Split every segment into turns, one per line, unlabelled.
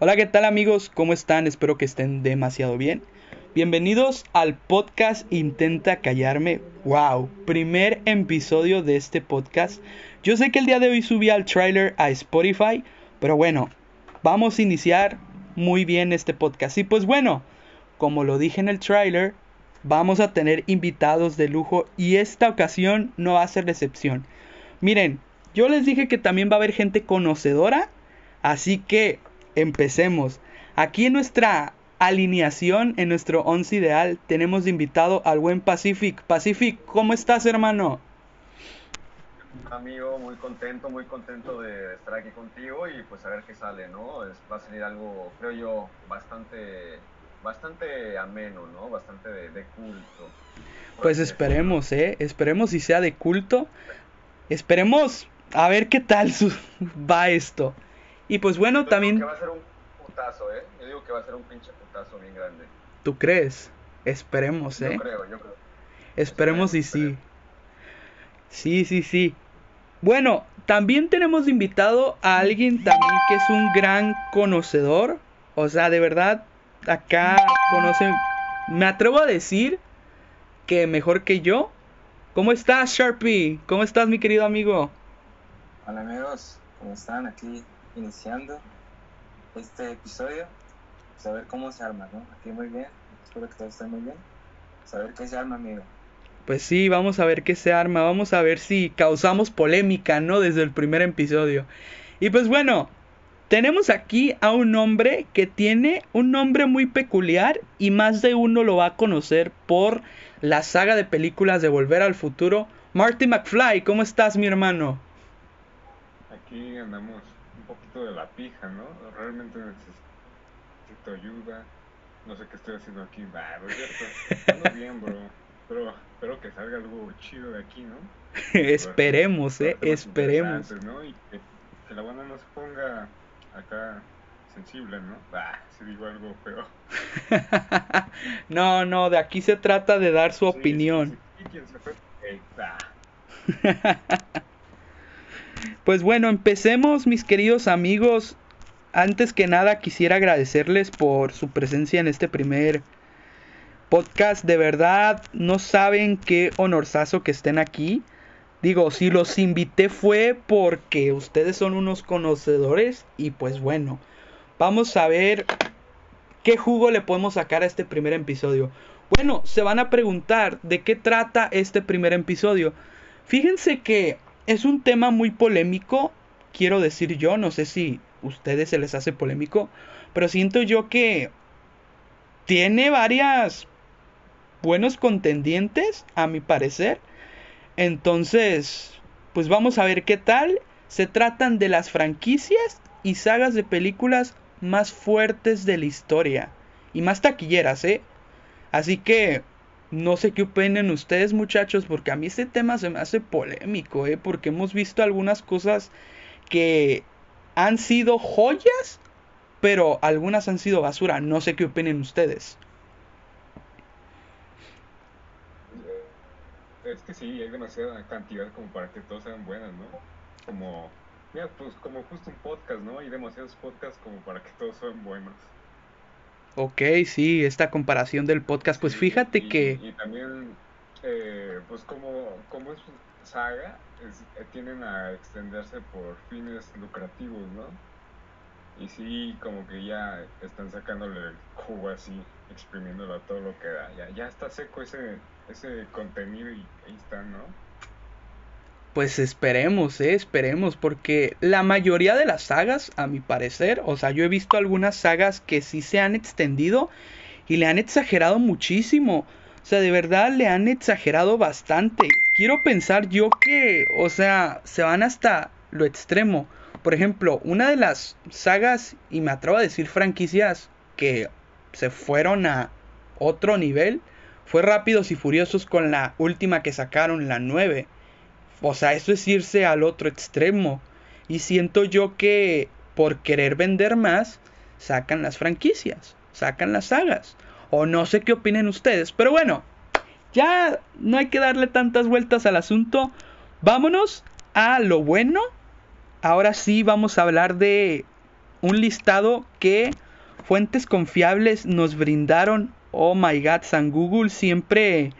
Hola, ¿qué tal amigos? ¿Cómo están? Espero que estén demasiado bien. Bienvenidos al podcast Intenta Callarme. ¡Wow! Primer episodio de este podcast. Yo sé que el día de hoy subí al trailer a Spotify, pero bueno, vamos a iniciar muy bien este podcast. Y pues bueno, como lo dije en el trailer, vamos a tener invitados de lujo y esta ocasión no va a ser excepción. Miren, yo les dije que también va a haber gente conocedora, así que empecemos. Aquí en nuestra alineación, en nuestro once ideal, tenemos de invitado al buen Pacific. Pacific, ¿cómo estás, hermano?
Amigo, muy contento, muy contento de estar aquí contigo y pues a ver qué sale, ¿no? va a salir algo, creo yo, bastante, bastante ameno, ¿no? Bastante de, culto.
Pues esperemos, ¿eh? Esperemos si sea de culto. Esperemos a ver qué tal va esto. Y pues bueno, también...
que va a ser un putazo, ¿eh? Yo digo que va a ser un pinche putazo bien grande.
¿Tú crees? Esperemos, ¿eh?
Yo creo, yo creo.
Esperemos y sí. Sí, sí, sí. Bueno, también tenemos invitado a alguien también que es un gran conocedor. O sea, de verdad, acá conoce... Me atrevo a decir que mejor que yo. ¿Cómo estás, Sharpie? ¿Cómo estás, mi querido amigo?
Hola amigos, ¿cómo están? Aquí iniciando este episodio. Saber cómo se arma, ¿no? Aquí muy bien, espero que todo esté muy bien. Saber qué se arma, amigo.
Pues sí, vamos a ver qué se arma, vamos a ver si causamos polémica, ¿no? Desde el primer episodio. Y pues bueno, tenemos aquí a un hombre que tiene un nombre muy peculiar y más de uno lo va a conocer por la saga de películas de Volver al Futuro. Marty McFly, ¿cómo estás, mi hermano?
Aquí andamos un poquito de la pija, ¿no? Realmente necesito ayuda. No sé qué estoy haciendo aquí. Es cierto. Ando bien, bro. Pero espero que salga algo chido de aquí, ¿no?
Esperemos, eh, esperemos.
¿no? Y que, la banda no se ponga acá sensible, ¿no? Bah, si digo algo feo.
no, no, de aquí se trata de dar su opinión. pues bueno, empecemos, mis queridos amigos. Antes que nada, quisiera agradecerles por su presencia en este primer podcast. De verdad, no saben qué honorazo que estén aquí. Digo, si los invité fue porque ustedes son unos conocedores y pues bueno, vamos a ver qué jugo le podemos sacar a este primer episodio. Bueno, se van a preguntar de qué trata este primer episodio. Fíjense que es un tema muy polémico, quiero decir yo, no sé si a ustedes se les hace polémico, pero siento yo que tiene varias buenos contendientes, a mi parecer. Entonces, pues vamos a ver qué tal. Se tratan de las franquicias y sagas de películas más fuertes de la historia. Y más taquilleras, ¿eh? Así que no sé qué opinen ustedes muchachos, porque a mí este tema se me hace polémico, ¿eh? Porque hemos visto algunas cosas que han sido joyas, pero algunas han sido basura. No sé qué opinen ustedes.
Es que sí, hay demasiada cantidad como para que todas sean buenas, ¿no? Como, mira, pues como justo un podcast, ¿no? Hay demasiados podcasts como para que todos sean buenos.
Ok, sí, esta comparación del podcast, pues fíjate que...
Y también, eh, pues como, como es saga, eh, tienden a extenderse por fines lucrativos, ¿no? Y sí, como que ya están sacándole el jugo así, exprimiéndolo a todo lo que da. Ya, ya está seco ese, ese contenido y ahí está, ¿no?
Pues esperemos, eh, esperemos, porque la mayoría de las sagas, a mi parecer, o sea, yo he visto algunas sagas que sí se han extendido y le han exagerado muchísimo. O sea, de verdad le han exagerado bastante. Quiero pensar yo que, o sea, se van hasta lo extremo. Por ejemplo, una de las sagas, y me atrevo a decir franquicias, que se fueron a otro nivel, fue Rápidos y Furiosos con la última que sacaron, la 9. O sea, eso es irse al otro extremo. Y siento yo que por querer vender más, sacan las franquicias, sacan las sagas. O no sé qué opinen ustedes. Pero bueno, ya no hay que darle tantas vueltas al asunto. Vámonos a lo bueno. Ahora sí vamos a hablar de un listado que fuentes confiables nos brindaron. Oh my god, San Google siempre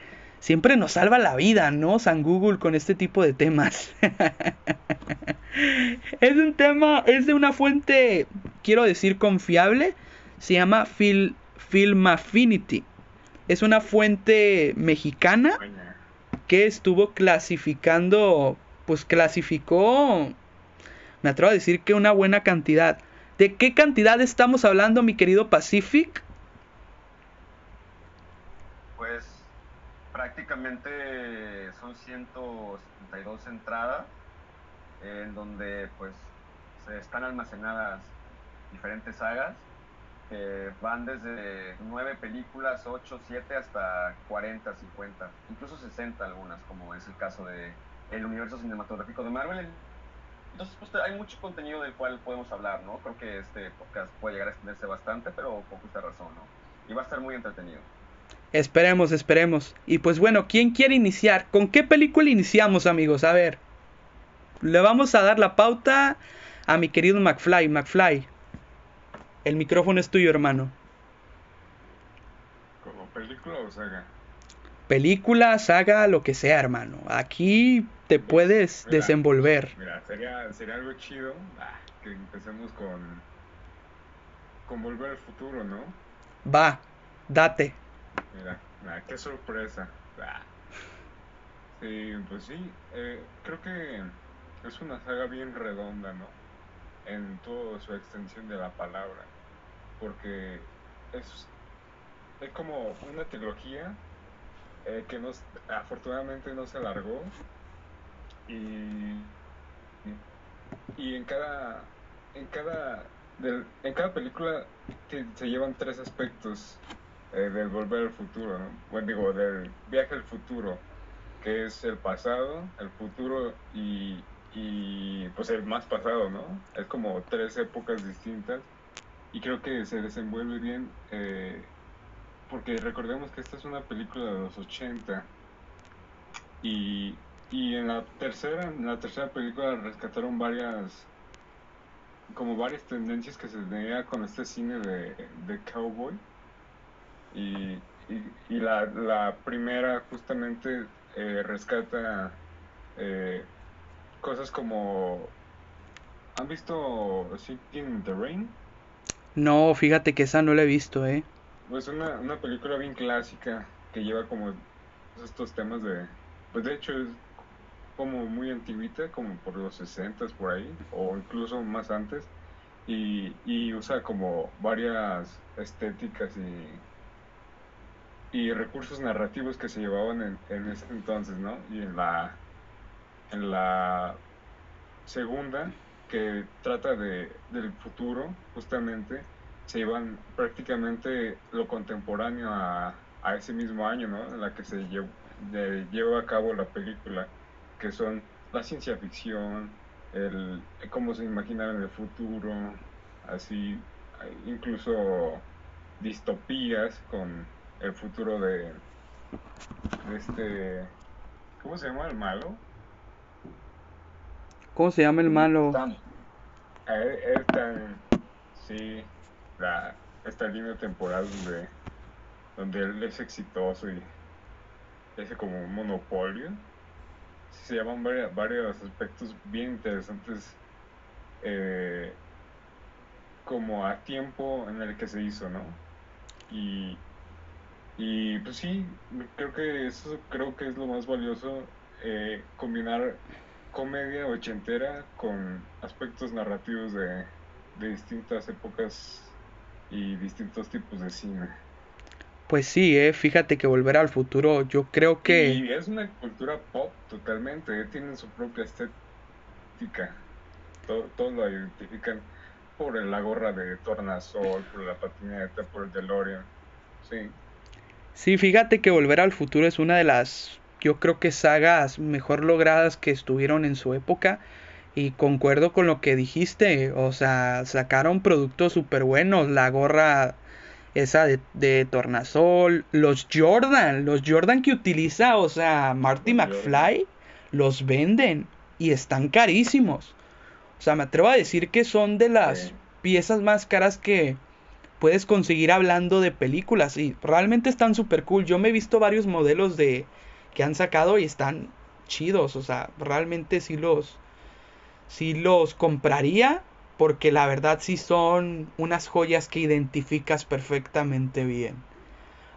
siempre nos salva la vida, ¿no? San Google con este tipo de temas. es un tema, es de una fuente, quiero decir, confiable. Se llama Affinity. Es una fuente mexicana que estuvo clasificando, pues clasificó, me atrevo a decir que una buena cantidad. ¿De qué cantidad estamos hablando, mi querido Pacific?
Pues prácticamente son 172 entradas en donde pues se están almacenadas diferentes sagas que van desde 9 películas, 8, 7 hasta 40, 50, incluso 60 algunas, como es el caso de el universo cinematográfico de Marvel. Entonces, pues hay mucho contenido del cual podemos hablar, ¿no? Creo que este podcast puede llegar a extenderse bastante, pero con justa razón, ¿no? Y va a estar muy entretenido.
Esperemos, esperemos. Y pues bueno, ¿quién quiere iniciar? ¿Con qué película iniciamos, amigos? A ver. Le vamos a dar la pauta a mi querido McFly. McFly, el micrófono es tuyo, hermano.
¿Como película o saga?
Película, saga, lo que sea, hermano. Aquí te puedes desenvolver.
Mira, sería, sería algo chido ah, que empecemos con, con Volver al Futuro, ¿no?
Va, date.
Mira, qué sorpresa. Ah. Sí, pues sí, eh, creo que es una saga bien redonda, ¿no? En toda su extensión de la palabra porque es, es como una trilogía eh, que nos, afortunadamente no se alargó y, y en cada en cada en cada película se llevan tres aspectos eh, del volver al futuro bueno digo del viaje al futuro que es el pasado el futuro y, y pues el más pasado no es como tres épocas distintas y creo que se desenvuelve bien eh, porque recordemos que esta es una película de los 80 y, y en la tercera en la tercera película rescataron varias como varias tendencias que se tenía con este cine de, de cowboy y, y, la, la, primera justamente eh, rescata eh, cosas como ¿han visto Singing in the Rain?
No, fíjate que esa no la he visto, ¿eh?
Pues una, una película bien clásica que lleva como estos temas de... Pues de hecho es como muy antiguita, como por los 60 por ahí, o incluso más antes, y, y usa como varias estéticas y, y recursos narrativos que se llevaban en, ese entonces, ¿no? Y en la, en la segunda que trata de, del futuro, justamente, se iban prácticamente lo contemporáneo a, a ese mismo año, ¿no? En la que se llevó, llevó a cabo la película, que son la ciencia ficción, el cómo se imaginaban el futuro, así, incluso distopías con el futuro de, de este, ¿cómo se llama el malo?
¿Cómo se llama el malo?
Esta, sí, la, esta línea temporal donde, donde él es exitoso y es como un monopolio. Se llaman varios, varios aspectos bien interesantes eh, como a tiempo en el que se hizo, ¿no? Y, y pues sí, creo que eso creo que es lo más valioso, eh, combinar comedia ochentera con aspectos narrativos de, distintas épocas y distintos tipos de cine.
Pues sí, eh, fíjate que Volver al Futuro yo creo que...
Y es una cultura pop totalmente, eh, tienen su propia estética. Todos lo identifican por la gorra de Tornasol, por la patineta, por el DeLorean. Sí.
Sí, fíjate que Volver al Futuro es una de las yo creo que sagas mejor logradas que estuvieron en su época. Y concuerdo con lo que dijiste, o sea, sacaron productos súper buenos, la gorra esa de, de, tornasol, los Jordan, los Jordan que utiliza, o sea, Marty McFly, los venden y están carísimos. O sea, me atrevo a decir que son de las piezas más caras que puedes conseguir hablando de películas y realmente están súper cool. Yo me he visto varios modelos de que han sacado y están chidos, o sea, realmente sí los sí los compraría porque la verdad sí son unas joyas que identificas perfectamente bien.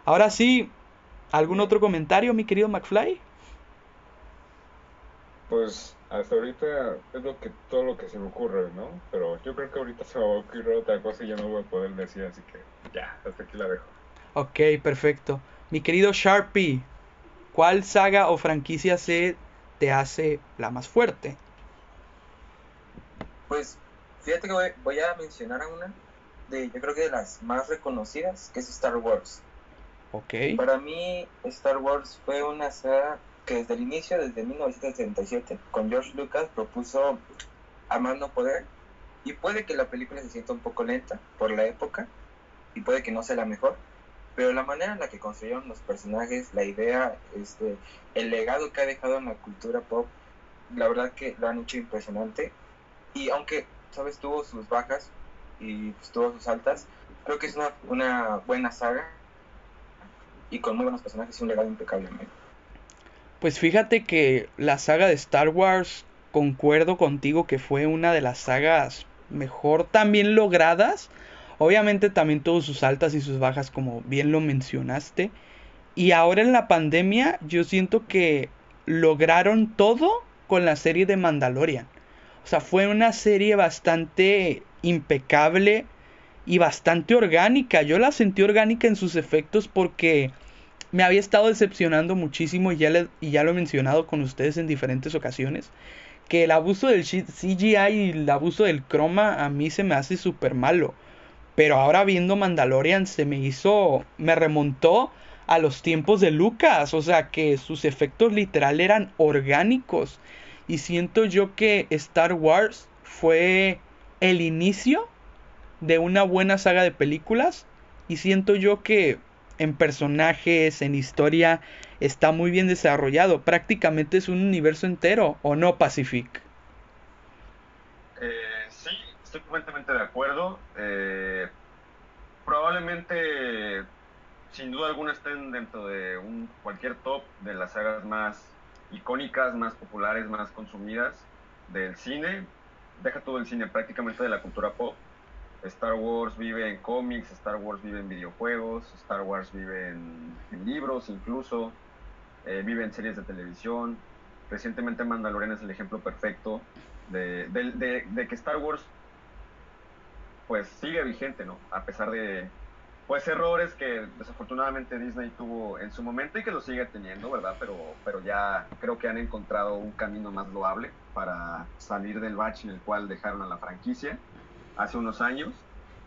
Ahora sí, ¿algún otro comentario, mi querido McFly?
Pues hasta ahorita es lo que todo lo que se me ocurre, ¿no? Pero yo creo que ahorita se me va a ocurrir otra cosa y ya no voy a poder decir, así que ya, hasta aquí la dejo.
Ok, perfecto. Mi querido Sharpie, ¿cuál saga o franquicia se te hace la más fuerte?
Pues fíjate que voy, a mencionar a una de, yo creo que de las más reconocidas, que es Star Wars.
Ok.
Para mí, Star Wars fue una saga que desde el inicio, desde 1977, con George Lucas propuso a mano poder. Y puede que la película se sienta un poco lenta por la época, y puede que no sea la mejor, pero la manera en la que construyeron los personajes, la idea, este, el legado que ha dejado en la cultura pop, la verdad que lo han hecho impresionante. Y aunque, sabes, tuvo sus bajas y pues, tuvo sus altas, creo que es una, una buena saga y con muy buenos personajes y un legado impecable.
Pues fíjate que la saga de Star Wars, concuerdo contigo que fue una de las sagas mejor también logradas. Obviamente también tuvo sus altas y sus bajas, como bien lo mencionaste. Y ahora en la pandemia yo siento que lograron todo con la serie de Mandalorian. O sea, fue una serie bastante impecable y bastante orgánica. Yo la sentí orgánica en sus efectos porque me había estado decepcionando muchísimo y ya, y ya lo he mencionado con ustedes en diferentes ocasiones. Que el abuso del CGI y el abuso del croma a mí se me hace súper malo. Pero ahora viendo Mandalorian se me hizo, me remontó a los tiempos de Lucas. O sea que sus efectos literal eran orgánicos. Y siento yo que Star Wars fue el inicio de una buena saga de películas. Y siento yo que en personajes, en historia, está muy bien desarrollado. Prácticamente es un universo entero, ¿o no, Pacific?
Eh, sí, estoy completamente de acuerdo. Eh, probablemente, sin duda alguna, estén dentro de un, cualquier top de las sagas más icónicas, más populares, más consumidas del cine. Deja todo el cine, prácticamente de la cultura pop. Star Wars vive en cómics, Star Wars vive en videojuegos, Star Wars vive en, libros incluso, eh, vive en series de televisión. Recientemente Mandalorian es el ejemplo perfecto de, que Star Wars pues sigue vigente, ¿no? A pesar de pues errores que desafortunadamente Disney tuvo en su momento y que lo sigue teniendo, ¿verdad? Pero, pero ya creo que han encontrado un camino más loable para salir del bache en el cual dejaron a la franquicia hace unos años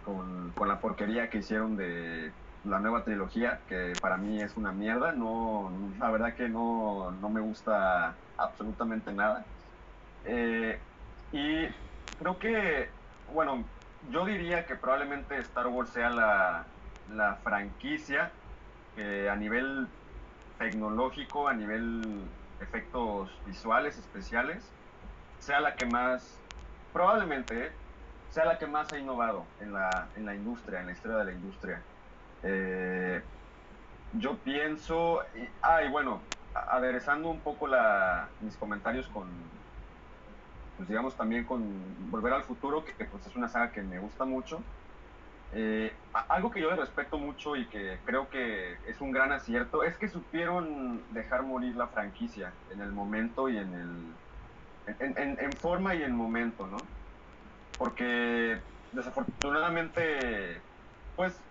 con, con, la porquería que hicieron de la nueva trilogía, que para mí es una mierda. No, la verdad que no, no me gusta absolutamente nada. Eh, y creo que, bueno, yo diría que probablemente Star Wars sea la, la franquicia que a nivel tecnológico, a nivel efectos visuales especiales, sea la que más, probablemente, sea la que más ha innovado en la, en la industria, en la historia de la industria. Eh, yo pienso, y, ah, y bueno, aderezando un poco la, mis comentarios con, pues digamos también con Volver al Futuro, que, pues es una saga que me gusta mucho. Eh, algo que yo le respeto mucho y que creo que es un gran acierto es que supieron dejar morir la franquicia en el momento y en el en, en, en forma y en momento, ¿no? Porque desafortunadamente, pues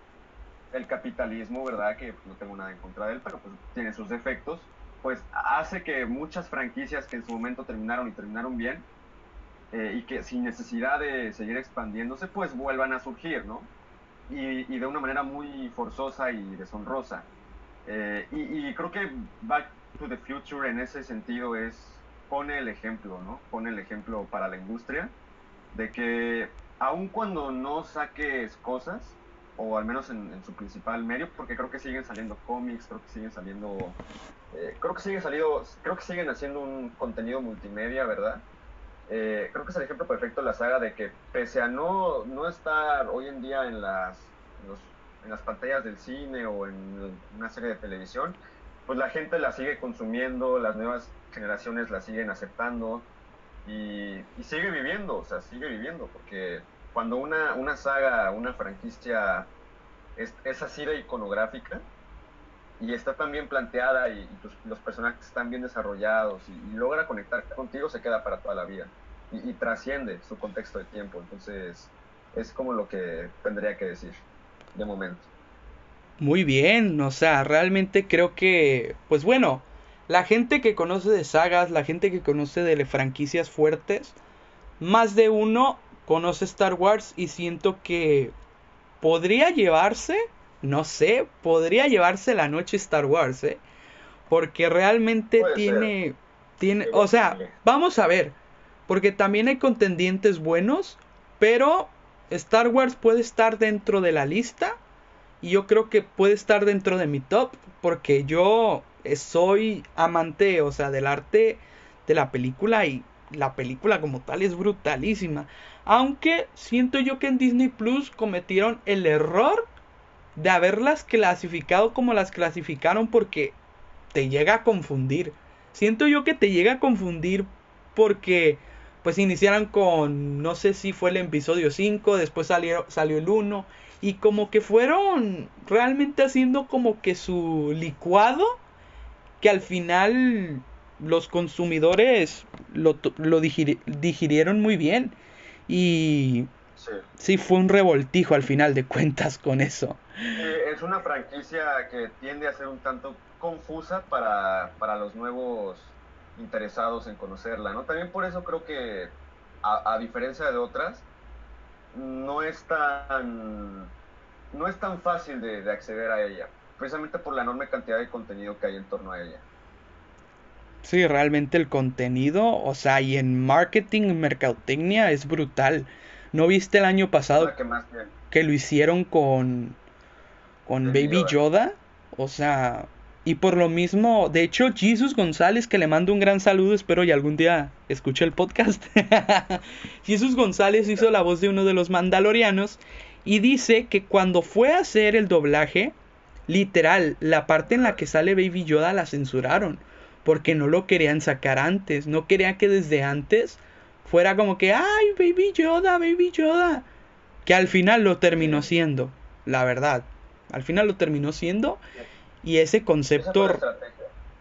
el capitalismo, ¿verdad? Que no tengo nada en contra de él, pero pues tiene sus defectos, pues hace que muchas franquicias que en su momento terminaron y terminaron bien, eh, y que sin necesidad de seguir expandiéndose, pues vuelvan a surgir, ¿no? Y, de una manera muy forzosa y deshonrosa. Eh, y, y, creo que Back to the Future en ese sentido es, pone el ejemplo, ¿no? Pone el ejemplo para la industria de que aun cuando no saques cosas, o al menos en, su principal medio, porque creo que siguen saliendo cómics, creo que siguen saliendo, eh, creo que siguen saliendo, creo que siguen haciendo un contenido multimedia, ¿verdad? eh, creo que es el ejemplo perfecto de la saga de que pese a no, no estar hoy en día en las, en las pantallas del cine o en una serie de televisión, pues la gente la sigue consumiendo, las nuevas generaciones la siguen aceptando y, sigue viviendo, o sea, sigue viviendo, porque cuando una, una saga, una franquicia es, es así de iconográfica y está tan bien planteada y, los personajes están bien desarrollados y, logra conectar contigo, se queda para toda la vida y, trasciende su contexto de tiempo. Entonces, es como lo que tendría que decir de momento.
Muy bien, o sea, realmente creo que, pues bueno, la gente que conoce de sagas, la gente que conoce de franquicias fuertes, más de uno conoce Star Wars y siento que podría llevarse, no sé, podría llevarse la noche Star Wars, ¿eh? Porque realmente tiene, tiene, o sea, vamos a ver, porque también hay contendientes buenos, pero Star Wars puede estar dentro de la lista y yo creo que puede estar dentro de mi top porque yo soy amante, o sea, del arte de la película y la película como tal es brutalísima. Aunque siento yo que en Disney Plus cometieron el error de haberlas clasificado como las clasificaron porque te llega a confundir. Siento yo que te llega a confundir porque pues iniciaron con no sé si fue el episodio 5, después salió, salió el 1 y como que fueron realmente haciendo como que su licuado que al final los consumidores lo, lo digirieron muy bien y sí. fue un revoltijo al final de cuentas con eso.
es una franquicia que tiende a ser un tanto confusa para, para los nuevos interesados en conocerla, ¿no? También por eso creo que, a, a diferencia de otras, no es tan, no es tan fácil de, de acceder a ella, precisamente por la enorme cantidad de contenido que hay en torno a ella.
Sí, realmente el contenido, o sea, y en marketing, mercadotecnia es brutal. ¿No viste el año pasado que, lo hicieron con con Baby Yoda? O sea, y por lo mismo, de hecho, Jesus González, que le mando un gran saludo, espero y algún día escuche el podcast. Jesus González hizo la voz de uno de los mandalorianos y dice que cuando fue a hacer el doblaje, literal, la parte en la que sale Baby Yoda la censuraron porque no lo querían sacar antes, no querían que desde antes fuera como que, ay, Baby Yoda, Baby Yoda, que al final lo terminó siendo, la verdad, al final lo terminó siendo y ese concepto...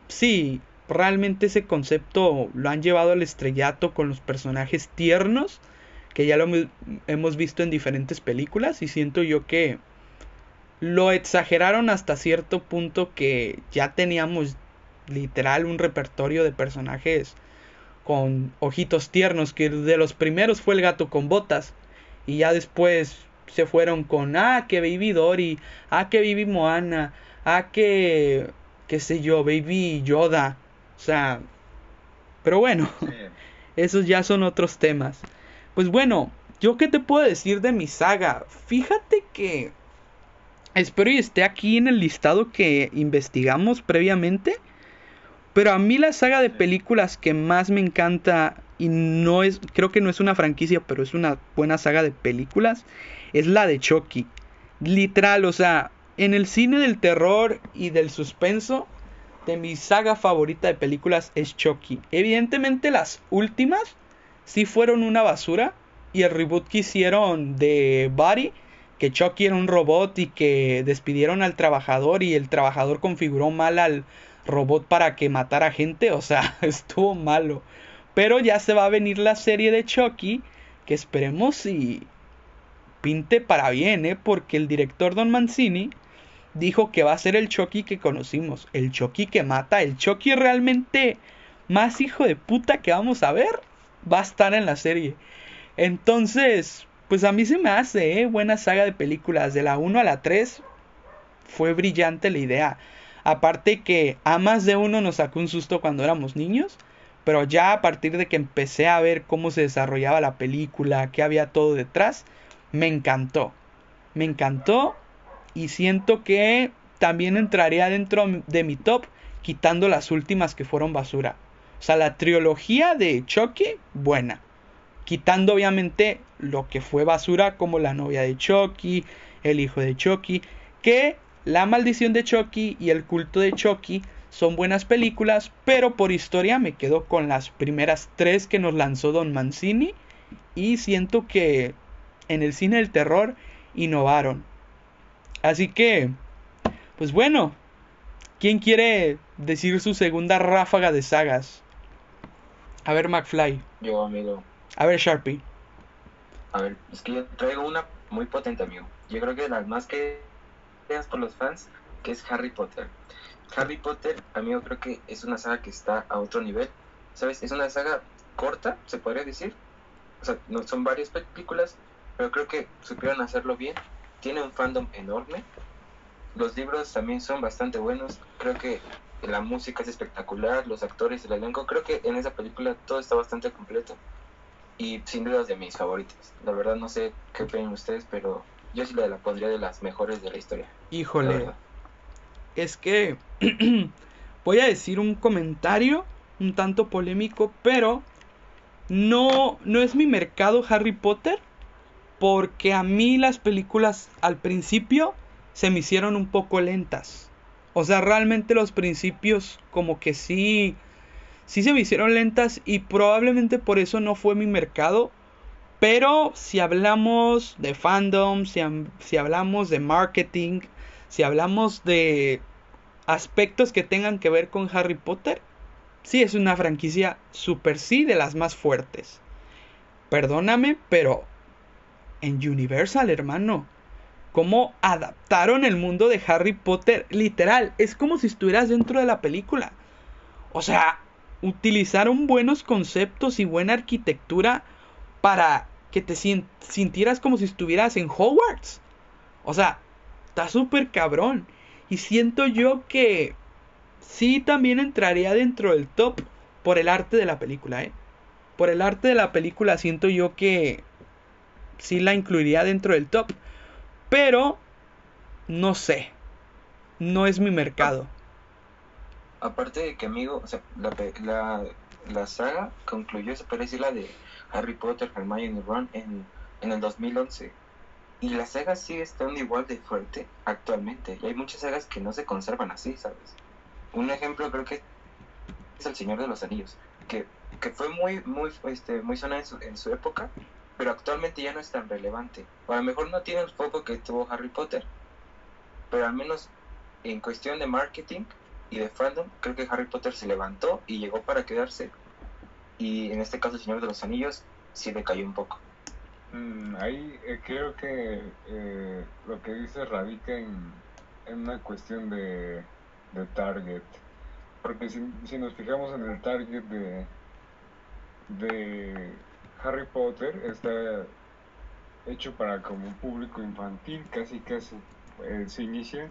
Sí, realmente ese concepto lo han llevado al estrellato con los personajes tiernos, que ya lo hemos visto en diferentes películas y siento yo que lo exageraron hasta cierto punto que ya teníamos literal un repertorio de personajes con ojitos tiernos, que de los primeros fue el gato con botas y ya después se fueron con, ah, que Baby Dory, ah, que Baby Moana, ah, que, qué sé yo, Baby Yoda. O sea, pero bueno, esos ya son otros temas. Pues bueno, yo qué te puedo decir de mi saga. Fíjate que espero y esté aquí en el listado que investigamos previamente. Pero a mí la saga de películas que más me encanta y no es, creo que no es una franquicia, pero es una buena saga de películas, es la de Chucky. Literal, o sea, en el cine del terror y del suspenso, de mi saga favorita de películas es Chucky. Evidentemente las últimas sí fueron una basura y el reboot que hicieron de Buddy, que Chucky era un robot y que despidieron al trabajador y el trabajador configuró mal al robot para que matara gente, o sea, estuvo malo. Pero ya se va a venir la serie de Chucky, que esperemos y pinte para bien, ¿eh? Porque el director Don Mancini dijo que va a ser el Chucky que conocimos, el Chucky que mata, el Chucky realmente más hijo de puta que vamos a ver, va a estar en la serie. Entonces, pues a mí se me hace, ¿eh? Buena saga de películas, de la 1 a la 3, fue brillante la idea. Aparte que a más de uno nos sacó un susto cuando éramos niños, pero ya a partir de que empecé a ver cómo se desarrollaba la película, que había todo detrás, me encantó. Me encantó y siento que también entraría dentro de mi top quitando las últimas que fueron basura. O sea, la trilogía de Chucky, buena. quitando obviamente lo que fue basura como la novia de Chucky, el hijo de Chucky, que La maldición de Chucky y El culto de Chucky son buenas películas, pero por historia me quedo con las primeras tres que nos lanzó Don Mancini y siento que en el cine del terror innovaron. Así que, pues bueno, ¿quién quiere decir su segunda ráfaga de sagas? A ver, McFly.
Yo, amigo.
A ver, Sharpie.
A ver, es que yo traigo una muy potente, amigo. Yo creo que de las más que por los fans, que es Harry Potter. Harry Potter, amigo, creo que es una saga que está a otro nivel. ¿Sabes? Es una saga corta, se podría decir. O sea, no son varias películas, pero creo que supieron hacerlo bien. Tiene un fandom enorme. Los libros también son bastante buenos. Creo que la música es espectacular, los actores, el elenco. Creo que en esa película todo está bastante completo. Y sin duda es de mis favoritas. La verdad no sé qué opinan ustedes, pero yo sí la pondría de las mejores de la historia.
Híjole. Es que voy a decir un comentario un tanto polémico, pero no, no es mi mercado Harry Potter, porque a mí las películas al principio se me hicieron un poco lentas. O sea, realmente los principios como que sí, sí se me hicieron lentas y probablemente por eso no fue mi mercado. Pero si hablamos de fandom, si, si hablamos de marketing, si hablamos de aspectos que tengan que ver con Harry Potter, sí es una franquicia super sí de las más fuertes. Perdóname, pero en Universal, hermano, cómo adaptaron el mundo de Harry Potter, literal, es como si estuvieras dentro de la película. O sea, utilizaron buenos conceptos y buena arquitectura para que te sintieras como si estuvieras en Hogwarts. O sea, está súper cabrón. Y siento yo que sí también entraría dentro del top por el arte de la película, ¿eh? Por el arte de la película siento yo que sí la incluiría dentro del top. Pero no sé. No es mi mercado.
Aparte de que, amigo, o sea, la, la, la saga concluyó, se decir, la de Harry Potter, Hermione y Ron en, en el 2011. Y la saga sigue estando igual de fuerte actualmente. Y hay muchas sagas que no se conservan así, ¿sabes? Un ejemplo creo que es El Señor de los Anillos, que, que fue muy, muy, este, muy sonada en su, en su época, pero actualmente ya no es tan relevante. O a lo mejor no tiene el foco que tuvo Harry Potter, pero al menos en cuestión de marketing y de fandom, creo que Harry Potter se levantó y llegó para quedarse. Y en este caso, El Señor de los Anillos sí decayó un poco.
Mm, ahí eh, creo que eh, lo que dice radica en, una cuestión de, de target. Porque si, si, nos fijamos en el target de, de Harry Potter, está hecho para como un público infantil, casi casi. Eh, se inicia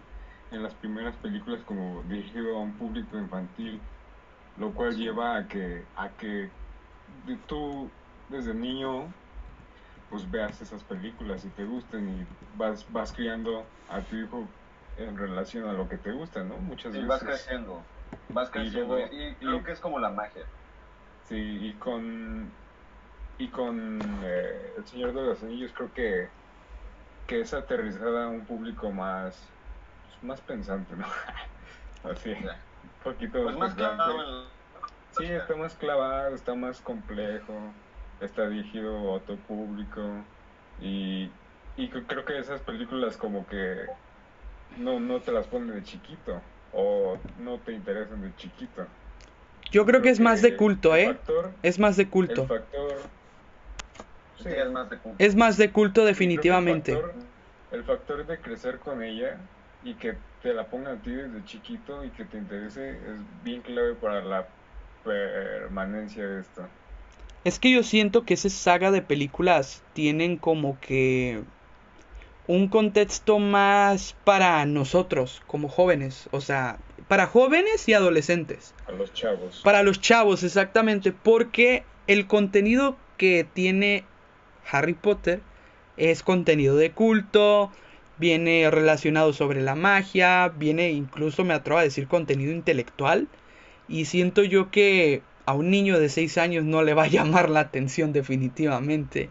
en las primeras películas como dirigido a un público infantil, lo cual lleva a que, a que tú desde niño pues veas esas películas y te gusten y vas, vas criando a tu hijo en relación a lo que te gusta, ¿no?
Muchas veces. vas creciendo, vas creciendo y, creo que es como la magia.
Sí, y con y con eh, El Señor de los Anillos creo que, que es aterrizada a un público más más pensante, ¿no? Así, un poquito
pues más clavado.
Sí, está más clavado, está más complejo está dirigido a otro público y, y creo que esas películas como que no, no te las ponen de chiquito o no te interesan de chiquito.
Yo creo, que es más de culto, ¿eh? es más de culto.
El factor...
Sí, es más de culto.
Es más de culto definitivamente.
El factor, el factor de crecer con ella y que te la pongan a ti desde chiquito y que te interese es bien clave para la permanencia de esto.
Es que yo siento que esa saga de películas tienen como que un contexto más para nosotros como jóvenes, o sea, para jóvenes y adolescentes.
Para los chavos.
Para los chavos, exactamente, porque el contenido que tiene Harry Potter es contenido de culto, viene relacionado sobre la magia, viene incluso, me atrevo a decir, contenido intelectual. Y siento yo que a un niño de 6 años no le va a llamar la atención definitivamente.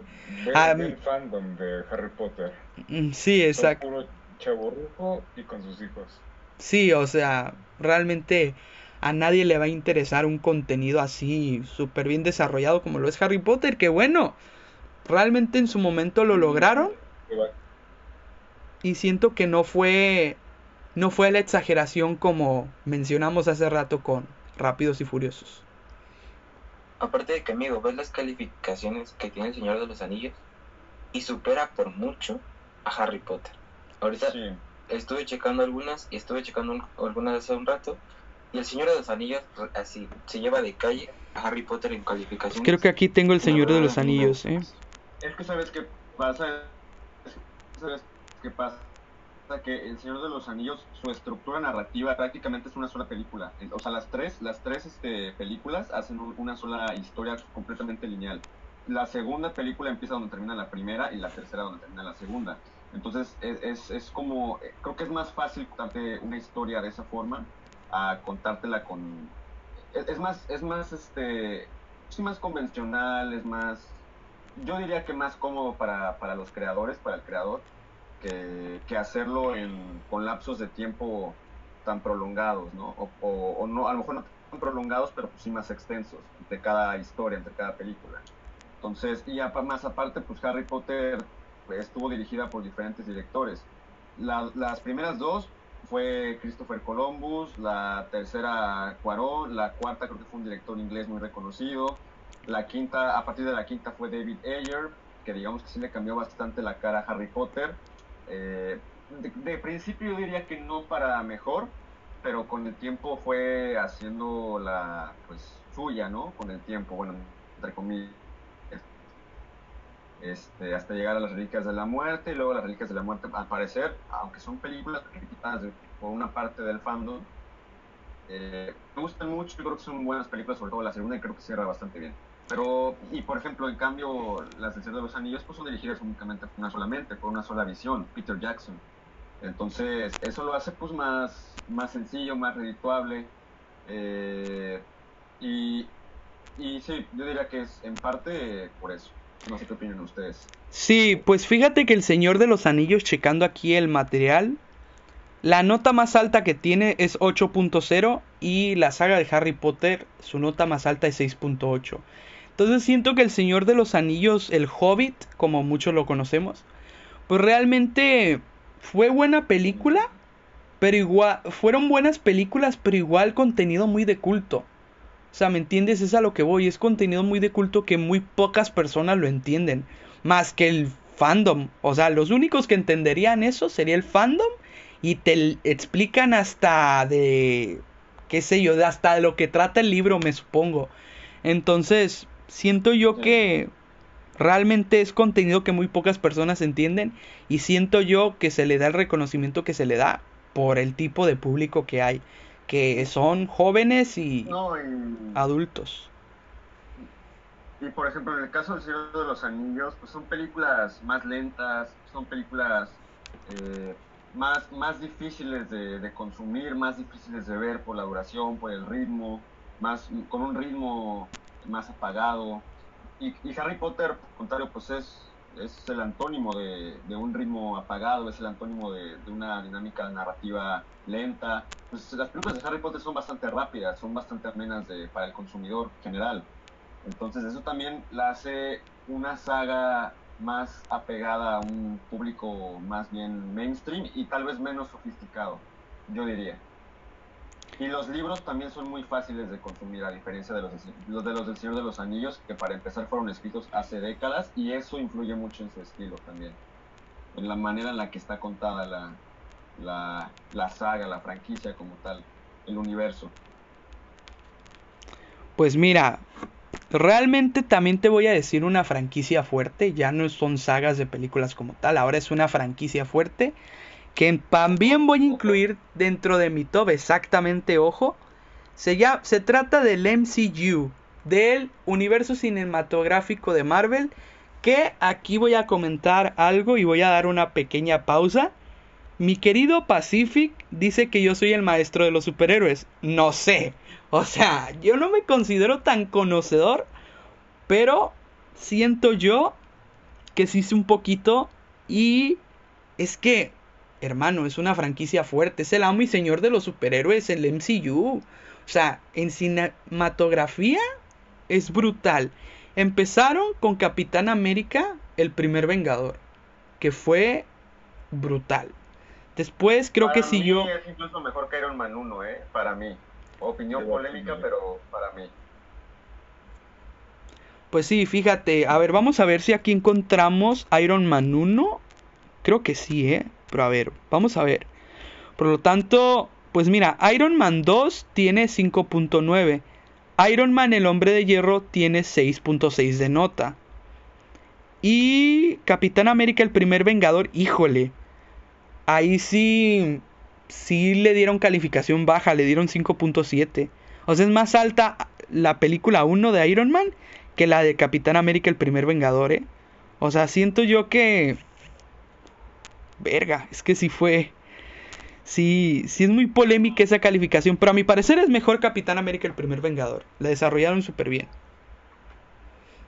Ah,
el fandom de Harry Potter.
Mm, Sí, exacto.
puro y con sus hijos.
Sí, o sea, realmente a nadie le va a interesar un contenido así súper bien desarrollado como lo es Harry Potter, que bueno, realmente en su momento lo lograron y siento que no fue no fue la exageración como mencionamos hace rato con Rápidos y Furiosos.
Aparte de que, amigo, ves las calificaciones que tiene el Señor de los Anillos y supera por mucho a Harry Potter. Ahorita
Sí.
estuve checando algunas y estuve checando un- algunas hace un rato y el Señor de los Anillos así se lleva de calle a Harry Potter en calificaciones.
Creo que aquí tengo el Señor de los Anillos, ¿eh?
Es que sabes pasa, Es que pasa, que El Señor de los Anillos, su estructura narrativa prácticamente es una sola película. O sea, las tres, las tres este, películas hacen un- una sola historia completamente lineal. La segunda película empieza donde termina la primera y la tercera donde termina la segunda. Entonces es, es, es como, eh, creo que es más fácil contarte una historia de esa forma a contártela con... Es, es más, es más, este, es más convencional, es más, yo diría que más cómodo para, para los creadores, para el creador, que, que hacerlo en, con lapsos de tiempo tan prolongados, ¿no? O, o- o no, a lo mejor no tan prolongados, pero pues sí más extensos, entre cada historia, entre cada película. Entonces, y apa- más aparte, pues Harry Potter estuvo dirigida por diferentes directores. La- las primeras dos fue Christopher Columbus, la tercera Cuarón, la cuarta creo que fue un director inglés muy reconocido, la quinta, a partir de la quinta fue David Ayer, que digamos que sí le cambió bastante la cara a Harry Potter. Eh, de, principio yo diría que no para mejor, pero con el tiempo fue haciendo la pues suya, ¿no? Con el tiempo, bueno, entre comillas. Este, hasta llegar a las Reliquias de la Muerte y luego las Reliquias de la Muerte al parecer, aunque son películas criticadas por una parte del fandom, eh, me gustan mucho, yo creo que son buenas películas, sobre todo la segunda, y creo que cierra bastante bien. Pero, y por ejemplo, en cambio, las del Señor de los Anillos pues son dirigidas únicamente por una solamente, por una sola visión, Peter Jackson. Entonces, eso lo hace pues más, más sencillo, más redituable. eh, y, y sí, yo diría que es en parte por eso. No sé qué opinan ustedes.
Sí, pues fíjate que el Señor de los Anillos, checando aquí el material, la nota más alta que tiene es 8.0 y la saga de Harry Potter, su nota más alta es 6.8. Entonces siento que el Señor de los Anillos, el Hobbit, como muchos lo conocemos, pues realmente fue buena película, pero igual, fueron buenas películas, pero igual contenido muy de culto. O sea, ¿me entiendes? Es a lo que voy. Es contenido muy de culto que muy pocas personas lo entienden. Más que el fandom. O sea, los únicos que entenderían eso sería el fandom. Y te explican hasta de... qué sé yo, de hasta de lo que trata el libro, me supongo. Entonces, siento yo que realmente es contenido que muy pocas personas entienden. Y siento yo que se le da el reconocimiento que se le da por el tipo de público que hay. Que son jóvenes y
No, y,
adultos.
y por ejemplo, en el caso del Señor de los Anillos, pues son películas más lentas, son películas eh, más, más difíciles de, de consumir, más difíciles de ver por la duración, por el ritmo, más, con un ritmo más apagado. Y, y Harry Potter, por contrario, pues es, es el antónimo de, de un ritmo apagado, es el antónimo de, de una dinámica narrativa lenta. Pues las películas de Harry Potter son bastante rápidas, son bastante amenas de, para el consumidor general. Entonces eso también la hace una saga más apegada a un público más bien mainstream y tal vez menos sofisticado, yo diría. Y los libros también son muy fáciles de consumir, a diferencia de los, de- los de los del Señor de los Anillos, que para empezar fueron escritos hace décadas y eso influye mucho en su estilo también, en la manera en la que está contada la, la, la saga, la franquicia como tal, el universo.
Pues mira, realmente también te voy a decir una franquicia fuerte, ya no son sagas de películas como tal, ahora es una franquicia fuerte que también voy a incluir dentro de mi top exactamente, ojo, se, llama, se trata del MCU, del universo cinematográfico de Marvel, que aquí voy a comentar algo y voy a dar una pequeña pausa. Mi querido Pacific dice que yo soy el maestro de los superhéroes. No sé. O sea, yo no me considero tan conocedor, pero siento yo que sí sé un poquito y es que, hermano, es una franquicia fuerte, es el amo y señor de los superhéroes en el MCU. O sea, en cinematografía es brutal. Empezaron con Capitán América, el primer Vengador, que fue brutal. Después creo que siguió.
Es incluso mejor que Iron Man 1, ¿eh? Para mí. Opinión polémica, pero para mí.
Pues sí, fíjate. A ver, vamos a ver si aquí encontramos Iron Man 1. Creo que sí, ¿eh? Pero a ver, vamos a ver. Por lo tanto, pues mira, Iron Man 2 tiene 5.9. Iron Man, el hombre de hierro, tiene 6.6 de nota. Y Capitán América, el primer Vengador, híjole. Ahí sí, sí le dieron calificación baja, le dieron 5.7. O sea, es más alta la película 1 de Iron Man que la de Capitán América, el primer Vengador, ¿eh? O sea, siento yo que... Verga, es que sí fue... Sí, sí es muy polémica esa calificación, pero a mi parecer es mejor Capitán América, el primer Vengador. La desarrollaron súper bien.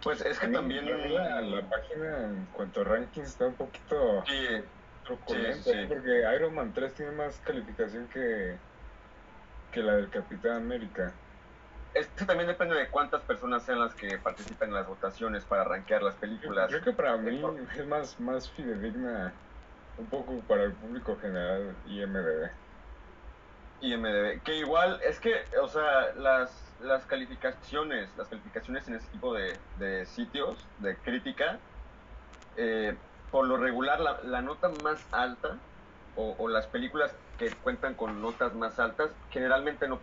Pues es que también...
La, página en cuanto a rankings está un poquito... Sí. Truculenta, porque Iron Man 3 tiene más calificación que, que la del Capitán América.
Esto también depende de cuántas personas sean las que participan en las votaciones para rankear las películas.
Creo que para mí es más, más fidedigna un poco para el público general IMDB.
IMDB, que igual es que, o sea, las, las calificaciones, las calificaciones en ese tipo de, de sitios de crítica, eh, por lo regular la, la nota más alta o, o, las películas que cuentan con notas más altas generalmente no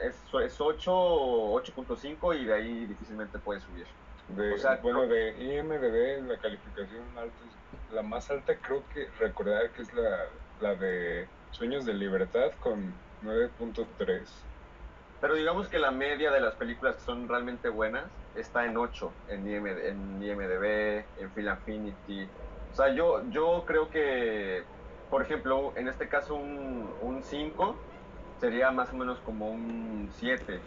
es, es 8 8.5 y de ahí difícilmente puede subir.
De, o sea, bueno, de IMDB la calificación alta la más alta creo que recordar que es la, la de Sueños de Libertad con 9.3.
Pero digamos que la media de las películas que son realmente buenas está en 8 en, en IMDB, en Film Affinity. O sea, yo, yo creo que, por ejemplo, en este caso un, un 5 sería más o menos como un 7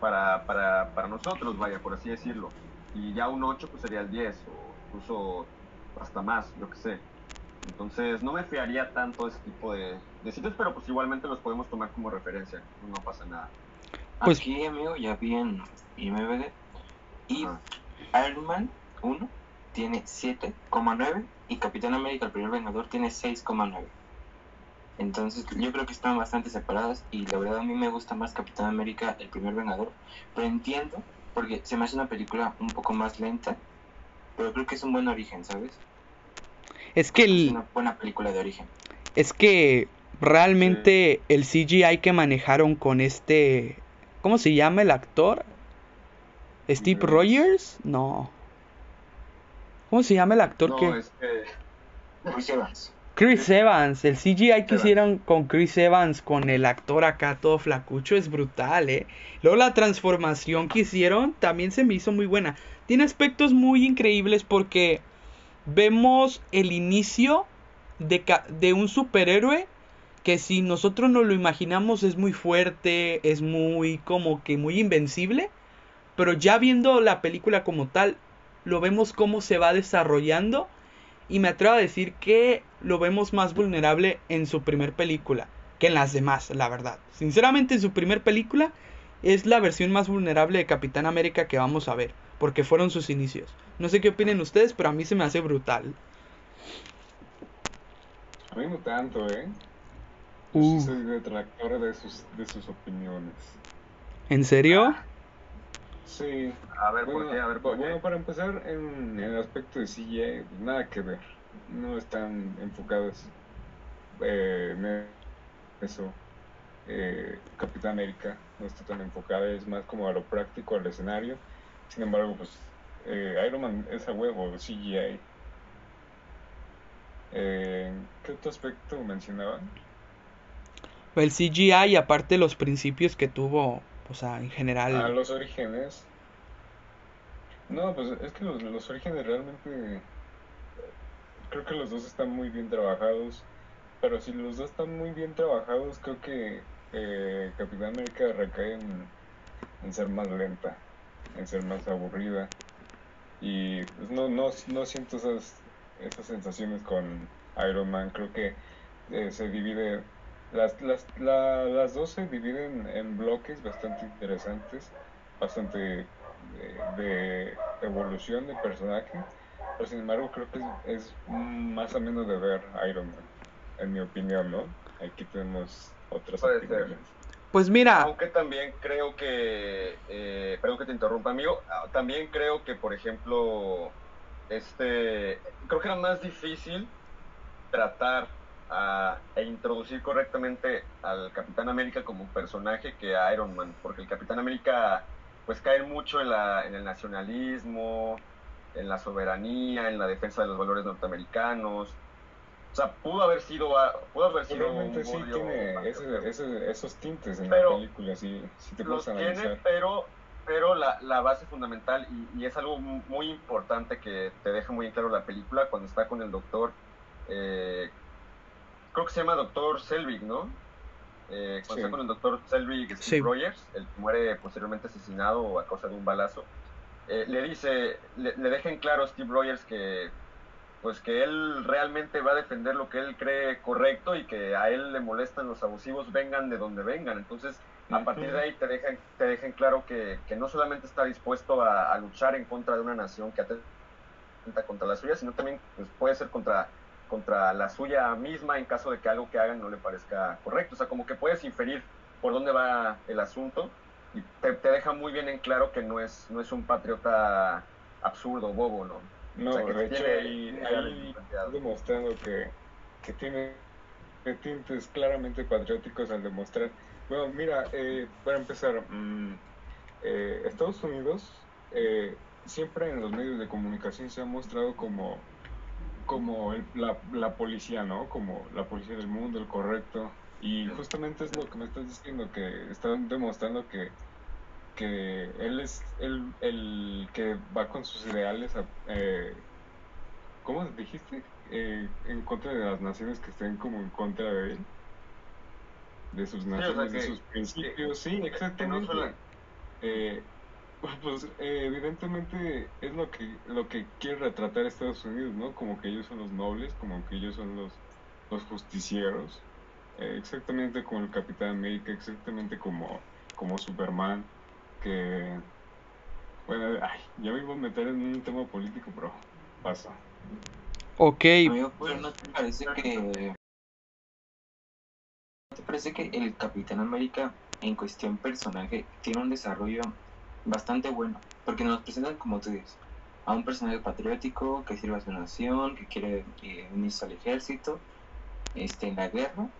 para, para, para nosotros, vaya, por así decirlo. Y ya un 8 pues sería el 10 o incluso hasta más, yo que sé. Entonces no me fiaría tanto ese tipo de, de, sitios, pero pues igualmente los podemos tomar como referencia, no pasa nada.
Pues, Aquí, amigo, ya vi en IMBD y Ajá. Iron Man 1 tiene 7,9 y Capitán América, el primer Vengador, tiene 6,9. Entonces yo creo que están bastante separadas y la verdad a mí me gusta más Capitán América, el primer Vengador, pero entiendo porque se me hace una película un poco más lenta, pero creo que es un buen origen, ¿sabes?
Es que el...
Es una buena película de origen.
Es que realmente el CGI que manejaron con este... ¿Cómo se llama el actor? ¿Steve Rogers? No. ¿Cómo se llama el actor
no,
que...
Es que...
Chris Evans.
Chris Evans, el CGI que hicieron con Chris Evans, con el actor acá todo flacucho, es brutal, ¿eh? Luego la transformación que hicieron también se me hizo muy buena. Tiene aspectos muy increíbles porque vemos el inicio de, un superhéroe que si nosotros nos lo imaginamos es muy fuerte, es muy como que muy invencible, pero ya viendo la película como tal, lo vemos cómo se va desarrollando y me atrevo a decir que lo vemos más vulnerable en su primer película que en las demás, la verdad. Sinceramente, en su primer película es la versión más vulnerable de Capitán América que vamos a ver, porque fueron sus inicios. No sé qué opinen ustedes, pero a mí se me hace brutal.
A mí no tanto, ¿eh?
Uh.
soy detractor de sus, de sus opiniones.
¿En serio?
Sí.
A ver,
Bueno,
¿por qué? A ver, ¿por
bueno,
qué?
para empezar, en, en el aspecto de CGI, nada que ver. No están enfocados eh, en eso. Eh, Capitán América no está tan enfocada, es más como a lo práctico, al escenario. Sin embargo, pues eh, Iron Man es a huevo, CGI. Eh, ¿Qué otro aspecto mencionaban?
El CGI y aparte los principios que tuvo, o sea, en general.
Ah, los orígenes. No, pues es que los, los orígenes realmente creo que los dos están muy bien trabajados. pero si los dos están muy bien trabajados, creo que eh, Capitán América recae en, en ser más lenta, en ser más aburrida. Y pues, no, no, no siento esas, esas sensaciones con Iron Man. Creo que eh, se divide, las, las, la- las dos se dividen en bloques bastante interesantes, bastante de, de evolución de personaje. Pero sin embargo creo que es, es más o menos de ver Iron Man, en mi opinión, ¿no? Aquí tenemos otras
Puede ser.
Pues mira,
Aunque también creo que, eh, perdón que te interrumpa, amigo, ah, también creo que, por ejemplo, este, creo que era más difícil tratar a, e introducir correctamente al Capitán América como personaje que a Iron Man, porque el Capitán América pues cae mucho en, la, en el nacionalismo, en la soberanía, en la defensa de los valores norteamericanos. O sea, pudo haber sido, a- pudo haber sido
Realmente
un
sí
odio
tiene ese- ese- esos tintes en
Pero
la película, sí, sí te
los tiene,
analizar.
pero, pero la, la base fundamental, y, y es algo mu- muy importante que te deja muy en claro la película, cuando está con el doctor, eh, creo que se llama doctor Selvig, ¿no? Eh, cuando
Sí.
está con el doctor Selvig, Steve
Sí.
Rogers, el que muere posteriormente asesinado a causa de un balazo, eh, le dice, le, le deja en claro a Steve Rogers que pues que él realmente va a defender lo que él cree correcto y que a él le molestan los abusivos vengan de donde vengan. Entonces, a partir de ahí te dejan, te dejan claro que, que no solamente está dispuesto a, a luchar en contra de una nación que atenta contra la suya, sino también pues, puede ser contra, contra la suya misma en caso de que algo que hagan no le parezca correcto. O sea, como que puedes inferir por dónde va el asunto y te, te deja muy bien en claro que no es, no es un patriota absurdo, bobo, ¿no?
No,
O sea, que
de hecho ahí, ahí demostrando que, que tiene tintes claramente patrióticos al demostrar. Bueno, mira, eh, para empezar, mm, eh, Estados Unidos eh, siempre en los medios de comunicación se ha mostrado como, como el- la, la policía, ¿no? Como la policía del mundo, el correcto. Y justamente es lo que me estás diciendo, que están demostrando que, que él es el, el que va con sus ideales, a- eh, ¿cómo dijiste? Eh, en contra de las naciones que estén como en contra de él, de sus
sea,
naciones, de
que-
sus principios, sí,
que
exactamente. Eh, pues eh, evidentemente es lo que lo que quiere retratar Estados Unidos, ¿no? Como que ellos son los nobles, como que ellos son los los justicieros, exactamente como el Capitán América, exactamente como como Superman, que bueno, ay, ya me iba a meter en un tema político, pero paso.
ok,
Amigo, pero ¿no te parece que... ¿No te parece que el Capitán América en cuestión personaje tiene un desarrollo bastante bueno? Porque nos presentan, como tú dices, a un personaje patriótico que sirve a su nación, que quiere eh, unirse al ejército, este, en la guerra,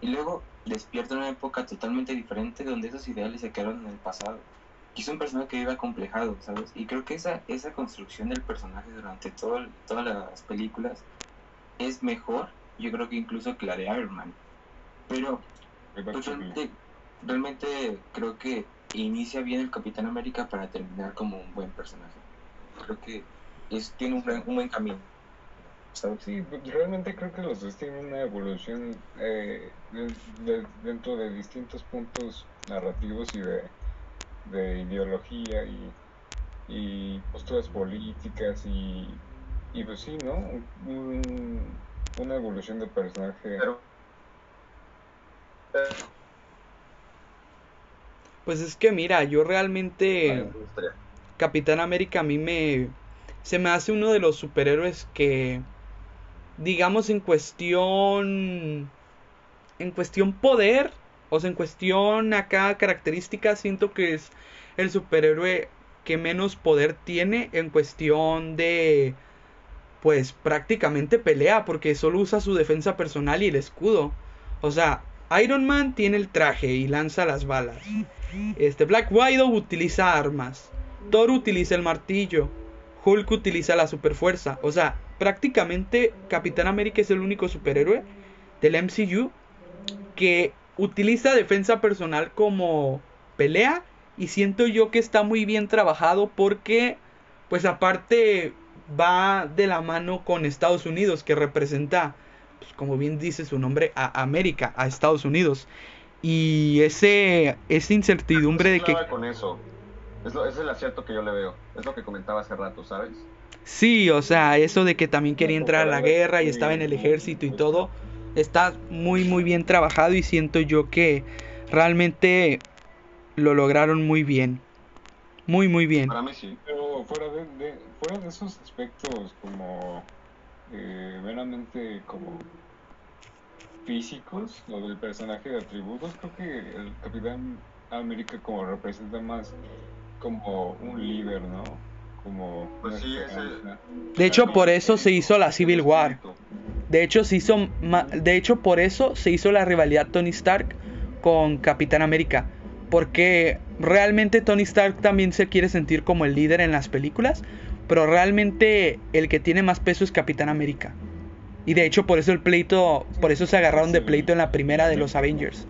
y luego despierta en una época totalmente diferente donde esos ideales se quedaron en el pasado. Y es un personaje que vive acomplejado, ¿sabes? Y creo que esa, esa construcción del personaje durante todo el- todas las películas es mejor, yo creo que incluso que la de Iron Man. Pero pues, realmente, realmente creo que inicia bien el Capitán América para terminar como un buen personaje. Creo que es, tiene un un buen camino. ¿Sabes?
Sí, pues, realmente creo que los dos tienen una evolución eh, de- de- dentro de distintos puntos narrativos y de, de ideología y, y posturas políticas y, y pues sí, ¿no? Un- una evolución de personaje.
Pero, eh,
pues es que mira, yo realmente... Capitán América a mí me se me hace uno de los superhéroes que digamos en cuestión en cuestión poder o sea en cuestión acá características siento que es el superhéroe que menos poder tiene en cuestión de pues prácticamente pelea porque solo usa su defensa personal y el escudo o sea Iron Man tiene el traje y lanza las balas este Black Widow utiliza armas Thor utiliza el martillo. Hulk utiliza la superfuerza. O sea, prácticamente Capitán América es el único superhéroe del MCU que utiliza defensa personal como pelea. Y siento yo que está muy bien trabajado porque, pues aparte, va de la mano con Estados Unidos, que representa pues, como bien dice su nombre, a América, a Estados Unidos. Y ese, esa incertidumbre de que...
con eso. Es, lo, es el acierto que yo le veo. Es lo que comentaba hace rato, ¿sabes?
Sí, o sea, eso de que también quería entrar a la guerra y estaba en el ejército y todo, está muy, muy bien trabajado y siento yo que realmente lo lograron muy bien. Muy, muy bien.
Para mí sí.
Pero fuera de, fuera de esos aspectos como eh, meramente como físicos, lo del personaje de atributos, creo que el Capitán América como representa más como un líder, ¿no? Como
pues sí,
De hecho, por eso se hizo la Civil War. De hecho, se hizo de hecho por eso se hizo la rivalidad Tony Stark con Capitán América, porque realmente Tony Stark también se quiere sentir como el líder en las películas, pero realmente el que tiene más peso es Capitán América. Y de hecho por eso el pleito, por eso se agarraron de pleito en la primera de los Avengers.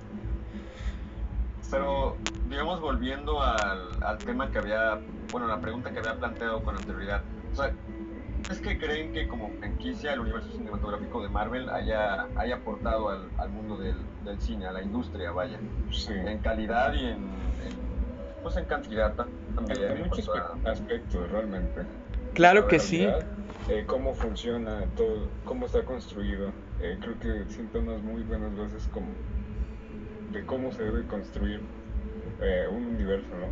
Pero, digamos, volviendo al, al tema que había, bueno, la pregunta que había planteado con anterioridad. O sea, ¿es que creen que como franquicia el universo cinematográfico de Marvel haya, haya aportado al, al mundo del, del, cine, a la industria, vaya?
Sí.
En calidad y en, pues en cantidad
también. En muchos aspectos, realmente.
Claro que sí.
Eh, cómo funciona todo, cómo está construido. Eh, creo que siento unas muy buenas bases como de cómo se debe construir eh, un universo, ¿no?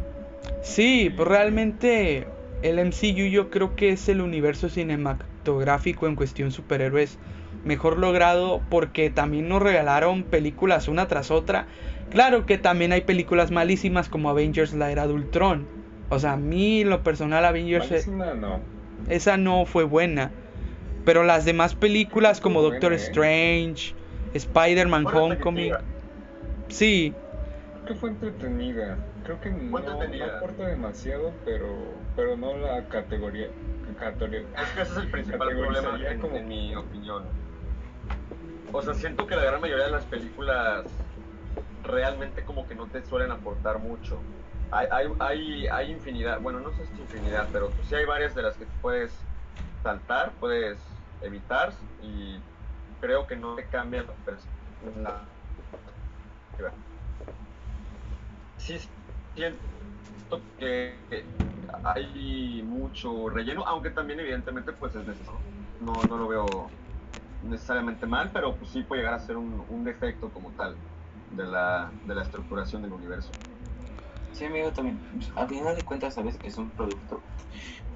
Sí, pues realmente el MCU yo creo que es el universo cinematográfico en cuestión superhéroes mejor logrado porque también nos regalaron películas una tras otra. Claro que también hay películas malísimas como Avengers la era de Ultron. O sea, a mí lo personal Avengers...
Malísima, no
esa no fue buena. Pero las demás películas como Doctor ¿eh? Strange, Spider-Man Homecoming. Sí.
Creo que fue entretenida. Creo que no, aporta demasiado, pero, pero no la categoría. categoría
es que ese es el principal problema, en, en mi opinión. O sea, siento que la gran mayoría de las películas realmente como que no te suelen aportar mucho hay, hay, hay, infinidad, bueno, no sé si infinidad, pero sí hay varias de las que puedes saltar, puedes evitar y creo que no te cambian la Sí, siento que hay mucho relleno, aunque también evidentemente pues es necesario. No, no lo veo necesariamente mal, pero pues sí puede llegar a ser un, un defecto como tal de la, de la estructuración del universo.
Sí, amigo, también. A final de cuentas, sabes que es un producto.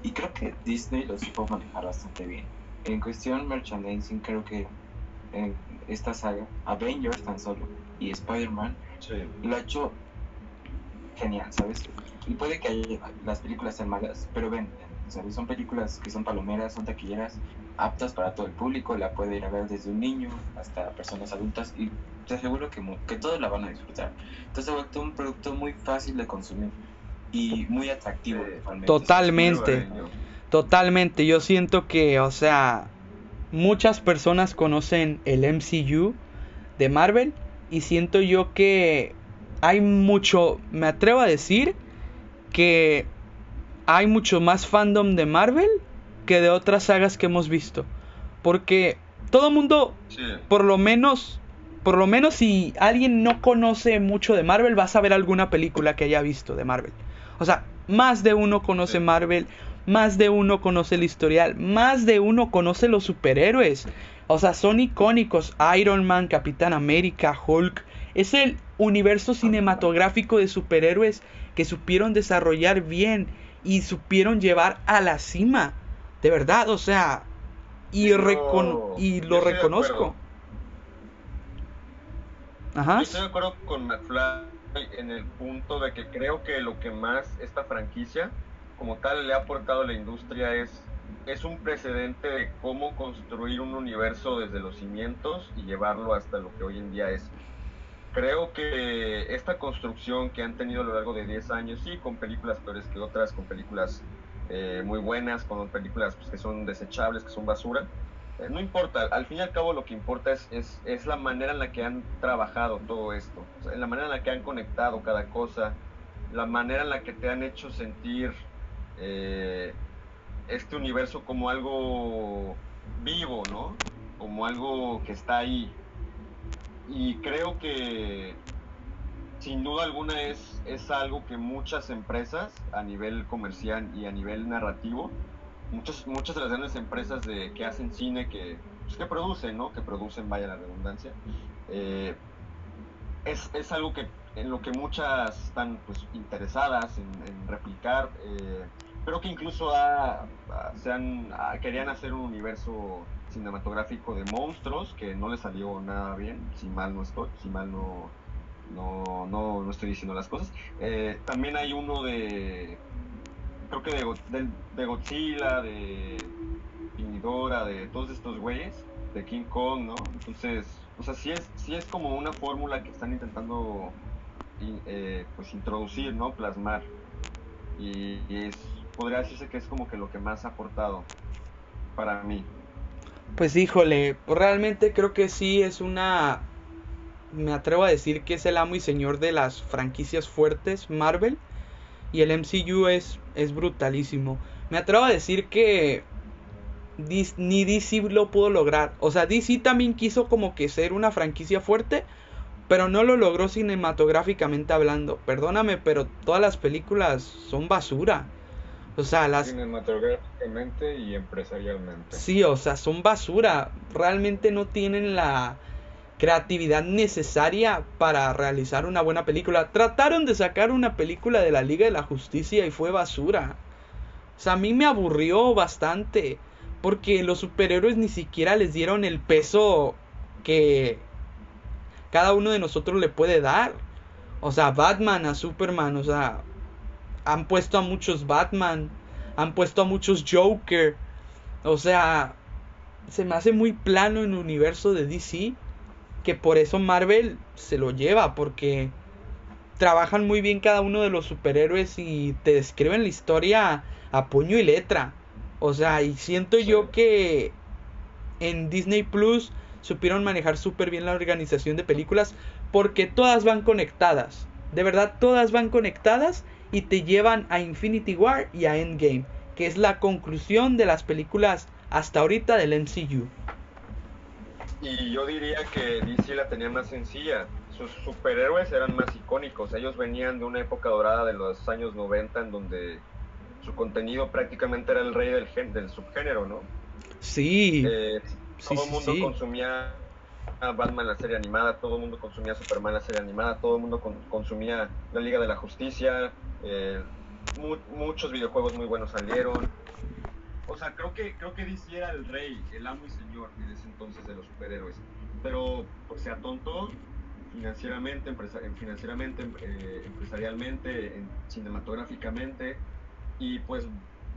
Y creo que Disney lo supo manejar bastante bien. En cuestión merchandising, creo que en esta saga, Avengers tan solo y Spider-Man, lo ha hecho genial, ¿sabes? Y puede que haya, las películas sean malas, pero ven, ¿sabes? Son películas que son palomeras, son taquilleras, aptas para todo el público, la puede ir a ver desde un niño hasta personas adultas y te aseguro que, que todos la van a disfrutar. Entonces se un producto muy fácil de consumir y muy atractivo.
Totalmente, totalmente. Yo siento que, o sea, muchas personas conocen el MCU de Marvel y siento yo que hay mucho, me atrevo a decir que hay mucho más fandom de Marvel que de otras sagas que hemos visto. Porque todo mundo, por lo menos, por lo menos si alguien no conoce mucho de Marvel, va a saber alguna película que haya visto de Marvel. O sea, más de uno conoce Marvel, más de uno conoce el historial, más de uno conoce los superhéroes. O sea, son icónicos. Iron Man, Capitán América, Hulk. Es el universo cinematográfico de superhéroes que supieron desarrollar bien y supieron llevar a la cima. De verdad, o sea, y, y lo reconozco.
Ajá. estoy de acuerdo con McFly en el punto de que creo que lo que más esta franquicia como tal le ha aportado a la industria es, es un precedente de cómo construir un universo desde los cimientos y llevarlo hasta lo que hoy en día es. Creo que esta construcción que han tenido a lo largo de 10 años, sí, con películas peores que otras, con películas eh, muy buenas, con películas pues, que son desechables, que son basura. Eh, no importa, al fin y al cabo lo que importa es, es, la manera en la que han trabajado todo esto, la manera en la que han conectado cada cosa, la manera en la que te han hecho sentir eh, este universo como algo vivo, ¿no? como algo que está ahí. Y creo que sin duda alguna es, es algo que muchas empresas a nivel comercial y a nivel narrativo, muchas, muchas de las grandes empresas de, que hacen cine, que, pues, que producen, ¿no? Que producen, vaya la redundancia, eh, es, es, algo que en lo que muchas están pues, interesadas en, replicar. Eh, creo que incluso se han, querían hacer un universo cinematográfico de monstruos que no le salió nada bien, si mal no estoy, si mal no, no, no, no estoy diciendo las cosas. Eh, también hay uno de, creo que de, Godzilla, de Pinidora, de todos estos güeyes, de King Kong, ¿no? Entonces, o sea, sí es, sí es como una fórmula que están intentando eh, pues introducir, ¿no? Plasmar. Y, es, podría decirse que es como que lo que más ha aportado para mí.
Pues híjole, pues realmente creo que sí es una... Me atrevo a decir que es el amo y señor de las franquicias fuertes, Marvel. Y el MCU es, es brutalísimo. Me atrevo a decir que ni DC lo pudo lograr. O sea, DC también quiso como que ser una franquicia fuerte, pero no lo logró cinematográficamente hablando. Perdóname, pero todas las películas son basura. O sea, las...
Cinematográficamente y empresarialmente.
Sí, o sea, son basura. Realmente no tienen la creatividad necesaria para realizar una buena película. Trataron de sacar una película de la Liga de la Justicia y fue basura. O sea, a mí me aburrió bastante. Porque los superhéroes ni siquiera les dieron el peso que cada uno de nosotros le puede dar. O sea, Batman a Superman, o sea, han puesto a muchos Batman, han puesto a muchos Joker. O sea, se me hace muy plano en el universo de DC, que por eso Marvel se lo lleva, porque trabajan muy bien cada uno de los superhéroes y te describen la historia a puño y letra. O sea, y siento yo que en Disney Plus supieron manejar súper bien la organización de películas porque todas van conectadas. De verdad, todas van conectadas y te llevan a Infinity War y a Endgame, que es la conclusión de las películas hasta ahorita del MCU.
Y yo diría que DC la tenía más sencilla. Sus superhéroes eran más icónicos. Ellos venían de una época dorada de los años 90 en donde su contenido prácticamente era el rey del, gen del subgénero, ¿no?
Sí.
Eh, todo el mundo consumía Batman la serie animada, todo el mundo consumía Superman la serie animada, todo el mundo consumía la Liga de la Justicia, eh, muchos videojuegos muy buenos salieron. O sea, creo que creo que DC era el rey, el amo y señor en ese entonces de los superhéroes. Pero pues, se atontó financieramente, financieramente eh, empresarialmente, cinematográficamente y pues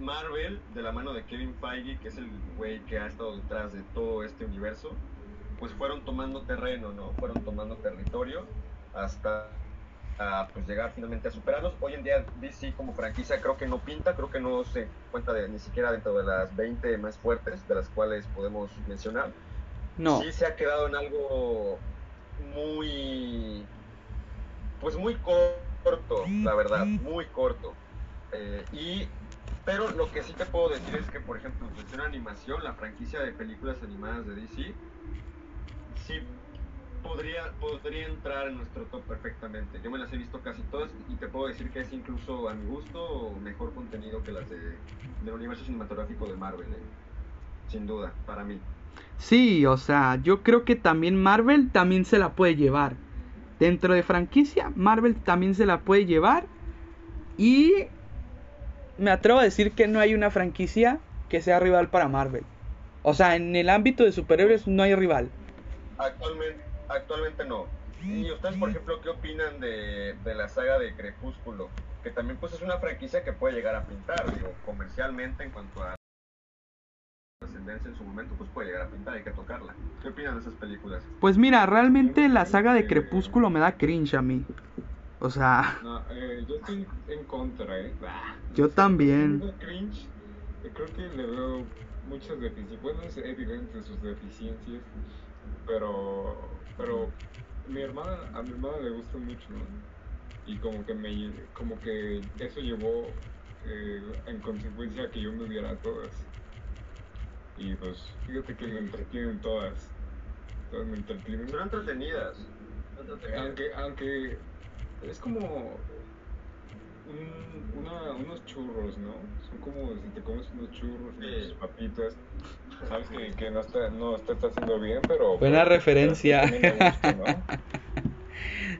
Marvel, de la mano de Kevin Feige, que es el güey que ha estado detrás de todo este universo, pues fueron tomando terreno, ¿no? Fueron tomando territorio hasta pues llegar finalmente a superarlos. Hoy en día DC como franquicia creo que no pinta, creo que no se cuenta de, ni siquiera dentro de las 20 más fuertes de las cuales podemos mencionar.
No.
Sí se ha quedado en algo muy, pues muy corto, la verdad, muy corto. Eh, y pero lo que sí te puedo decir es que, por ejemplo, en cuestión de animación, la franquicia de películas animadas de DC, sí podría, podría entrar en nuestro top perfectamente. Yo me las he visto casi todas y te puedo decir que es incluso a mi gusto mejor contenido que las de, del universo cinematográfico de Marvel, ¿eh? sin duda, para mí.
Sí, o sea, yo creo que también Marvel también se la puede llevar. Dentro de franquicia, Marvel también se la puede llevar. Y me atrevo a decir que no hay una franquicia que sea rival para Marvel. O sea, en el ámbito de superhéroes no hay rival.
Actualmente, actualmente no. ¿Y ustedes, por ejemplo, qué opinan de, la saga de Crepúsculo? Que también pues es una franquicia que puede llegar a pintar, digo, comercialmente en cuanto a trascendencia en su momento, pues puede llegar a pintar, hay que tocarla. ¿Qué opinan de esas películas?
Pues mira, realmente la saga de Crepúsculo me da cringe a mí. O
sea. No, eh, yo estoy en contra, ¿eh?
yo también.
Cringe, creo que le veo muchas deficiencias. Bueno, es evidente sus deficiencias, pero. Pero mi hermana, a mi hermana le gusta mucho, ¿no? Y como que me. Como que eso llevó eh, en consecuencia a que yo me viera todas. Y pues fíjate que me entretienen todas. Todas me entretienen.
Son entretenidas. entretenidas.
Aunque, aunque es como un- una- unos churros, ¿no? Son como si te comes unos churros,
Sí.
unas papitas. Sabes que, que no, está, no te está haciendo bien, pero...
Buena
pero-
referencia.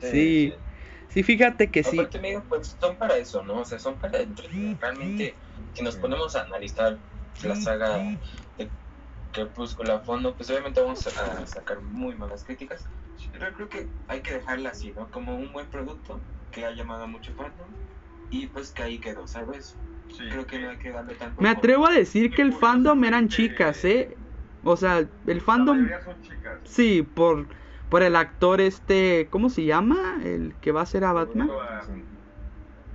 Sí, sí, fíjate que sí.
Aparte, amigo, pues son para eso, ¿no? O sea, son para entretener. Realmente, si nos ponemos a analizar la saga de Crepúsculo a fondo, pues obviamente vamos a sacar muy malas críticas. Pero creo que hay que dejarla así, ¿no? Como un buen producto que ha llamado a mucho fandom y pues que ahí quedó, ¿sabes?
Sí.
Creo que no hay que darle tanto.
Me atrevo a decir que el fandom eran chicas, ¿eh? O sea, el
La
fandom,
mayoría son chicas.
sí, por, por el actor este, ¿cómo se llama? El que va a ser a Batman.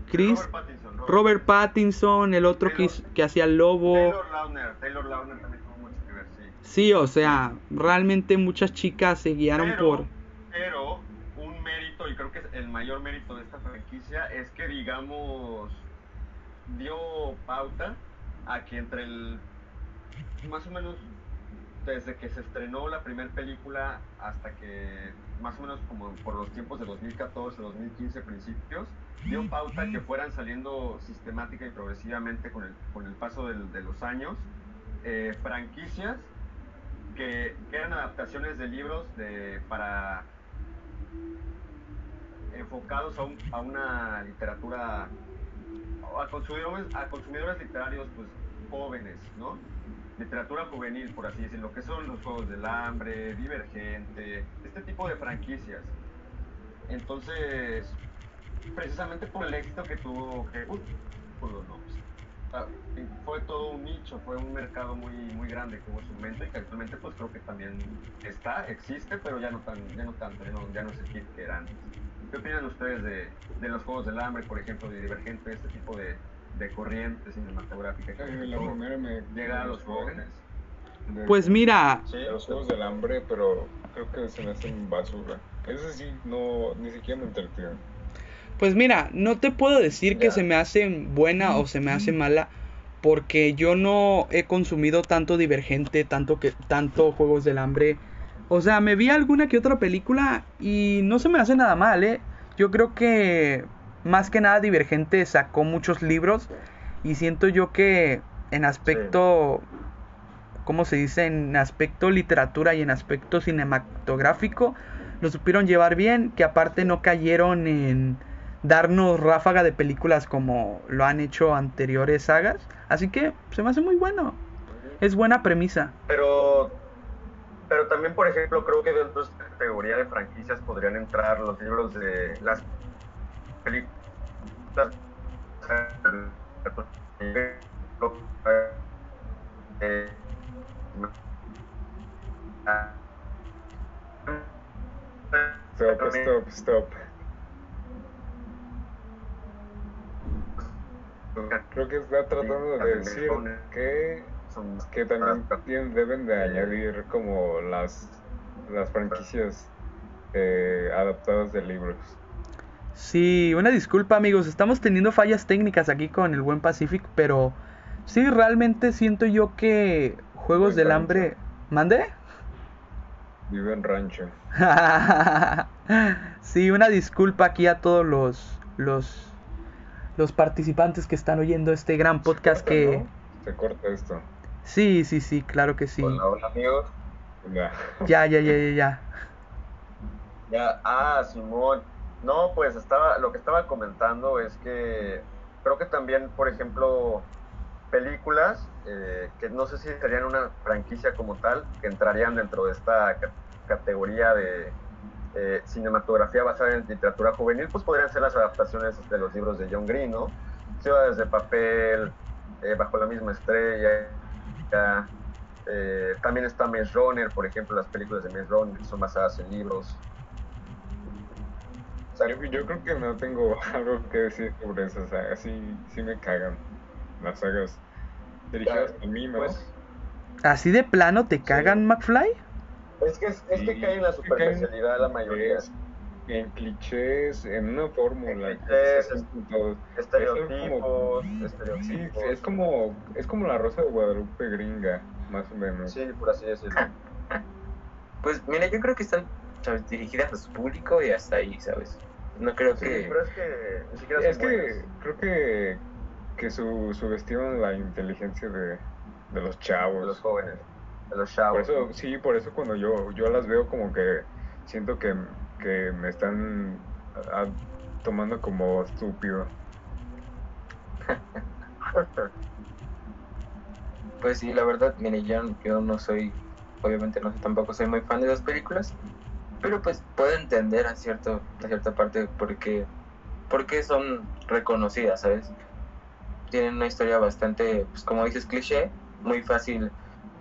Chris,
Robert Pattinson.
Robert Pattinson, el otro que, hizo- que hacía el lobo.
Taylor Lautner. Taylor Lautner también tuvo mucho que ver, sí.
Sí, o sea, realmente muchas chicas se guiaron
pero,
por...
pero y creo que es el mayor mérito de esta franquicia, es que, digamos, dio pauta a que entre el. Más o menos desde que se estrenó la primera película hasta que, más o menos como por los tiempos de 2014, 2015 principios, dio pauta que fueran saliendo sistemática y progresivamente con el, con el paso del- de los años eh, franquicias que, que eran adaptaciones de libros de, para enfocados a, un- a una literatura a consumidores, a consumidores literarios pues jóvenes, ¿no? Literatura juvenil, por así decirlo, que son los Juegos del Hambre, Divergente, este tipo de franquicias. Entonces, precisamente por el éxito que tuvo ¿no? Fue todo un nicho, fue un mercado muy muy grande en su momento y que actualmente pues creo que también está, existe, pero ya no tan, ya no tanto, ya no, ya no es el era. ¿Qué opinan ustedes de, de los Juegos del Hambre, por ejemplo, de Divergente, este tipo de, de corriente cinematográfica que
Eh, la primera me...
llega a los jóvenes?
De-
Pues mira,
Sí,
los Juegos del Hambre, pero creo que se me hacen basura. Ese sí, no, ni siquiera me entretiene.
Pues mira, no te puedo decir que se me hace buena o se me hace mala porque yo no he consumido tanto Divergente, tanto que tanto Juegos del Hambre. O sea, me vi alguna que otra película y no se me hace nada mal, ¿eh? Yo creo que más que nada Divergente sacó muchos libros y siento yo que en aspecto ¿cómo se dice? En aspecto literatura y en aspecto cinematográfico lo supieron llevar bien, que aparte no cayeron en darnos ráfaga de películas como lo han hecho anteriores sagas. Así que se me hace muy bueno. Es buena premisa.
Pero, pero también, por ejemplo, creo que dentro de esta categoría de franquicias podrían entrar los libros de las películas.
Stop, stop, stop. Creo que está tratando de decir que,
son-
que también tienen- deben de añadir como las, las franquicias eh, adaptadas de libros.
Sí, una disculpa amigos, estamos teniendo fallas técnicas aquí con el buen Pacific, pero sí, realmente siento yo que Juegos del
rancho.
Hambre... ¿Mande?
Vive en rancho.
sí, una disculpa aquí a todos los, los, los participantes que están oyendo este gran podcast
corta,
que...
¿no? Se corta esto.
Sí, sí, sí, claro que sí.
Hola, hola, amigos.
Ya.
Ya, ya, ya, ya, ya.
Ya, ah, Simón. No, pues estaba, lo que estaba comentando es que creo que también, por ejemplo, películas eh, que no sé si serían una franquicia como tal, que entrarían dentro de esta ca- categoría de eh, cinematografía basada en literatura juvenil, pues podrían ser las adaptaciones de los libros de John Green, ¿no? Ciudades de papel, eh, bajo la misma estrella. Eh, también está Maze Runner, por ejemplo, las películas de Maze Runner que son basadas en libros. O sea,
Yo, yo creo que no tengo algo que decir sobre eso. O sea, sí, sí me cagan las sagas dirigidas a mí, ¿no?
pues,
¿Así de plano te cagan, McFly?
es que, es, es que
Sí,
cae en la superficialidad la mayoría.
Es en clichés, en una fórmula.
En clichés,
es.
Estereotipos,
Sí, es como, es como la rosa de Guadalupe gringa. más o menos.
Sí, por así decirlo.
Pues mira, yo creo que están ¿sabes? dirigidas a su público y hasta ahí, ¿sabes? No creo
Sí,
que...
pero es que ni siquiera
Es que creo que, que su, subestiman la inteligencia de, de los chavos.
de los jóvenes, de los
Por
chavos.
eso, sí, por eso cuando yo, yo las veo como que siento que, que me están ah, tomando como estúpido.
Pues sí, la verdad, mire, yo, yo no soy, obviamente no soy, tampoco soy muy fan de las películas, pero pues puedo entender a, cierto, a cierta parte porque, porque son reconocidas, ¿sabes? Tienen una historia bastante, pues como dices, cliché, muy fácil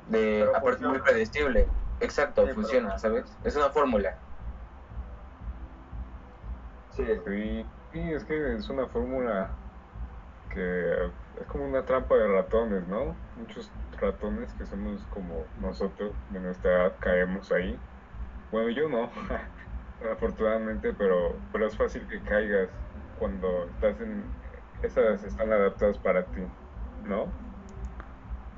de,
Pero
aparte muy predecible. Exacto,
Sí, pero-
funciona, ¿sabes? Es una fórmula.
Sí,
sí, es que es una fórmula que es como una trampa de ratones, ¿no? Muchos ratones que somos como nosotros de nuestra edad caemos ahí. Bueno, yo no, afortunadamente, pero, pero es fácil que caigas cuando estás en... Esas están adaptadas para ti, ¿no?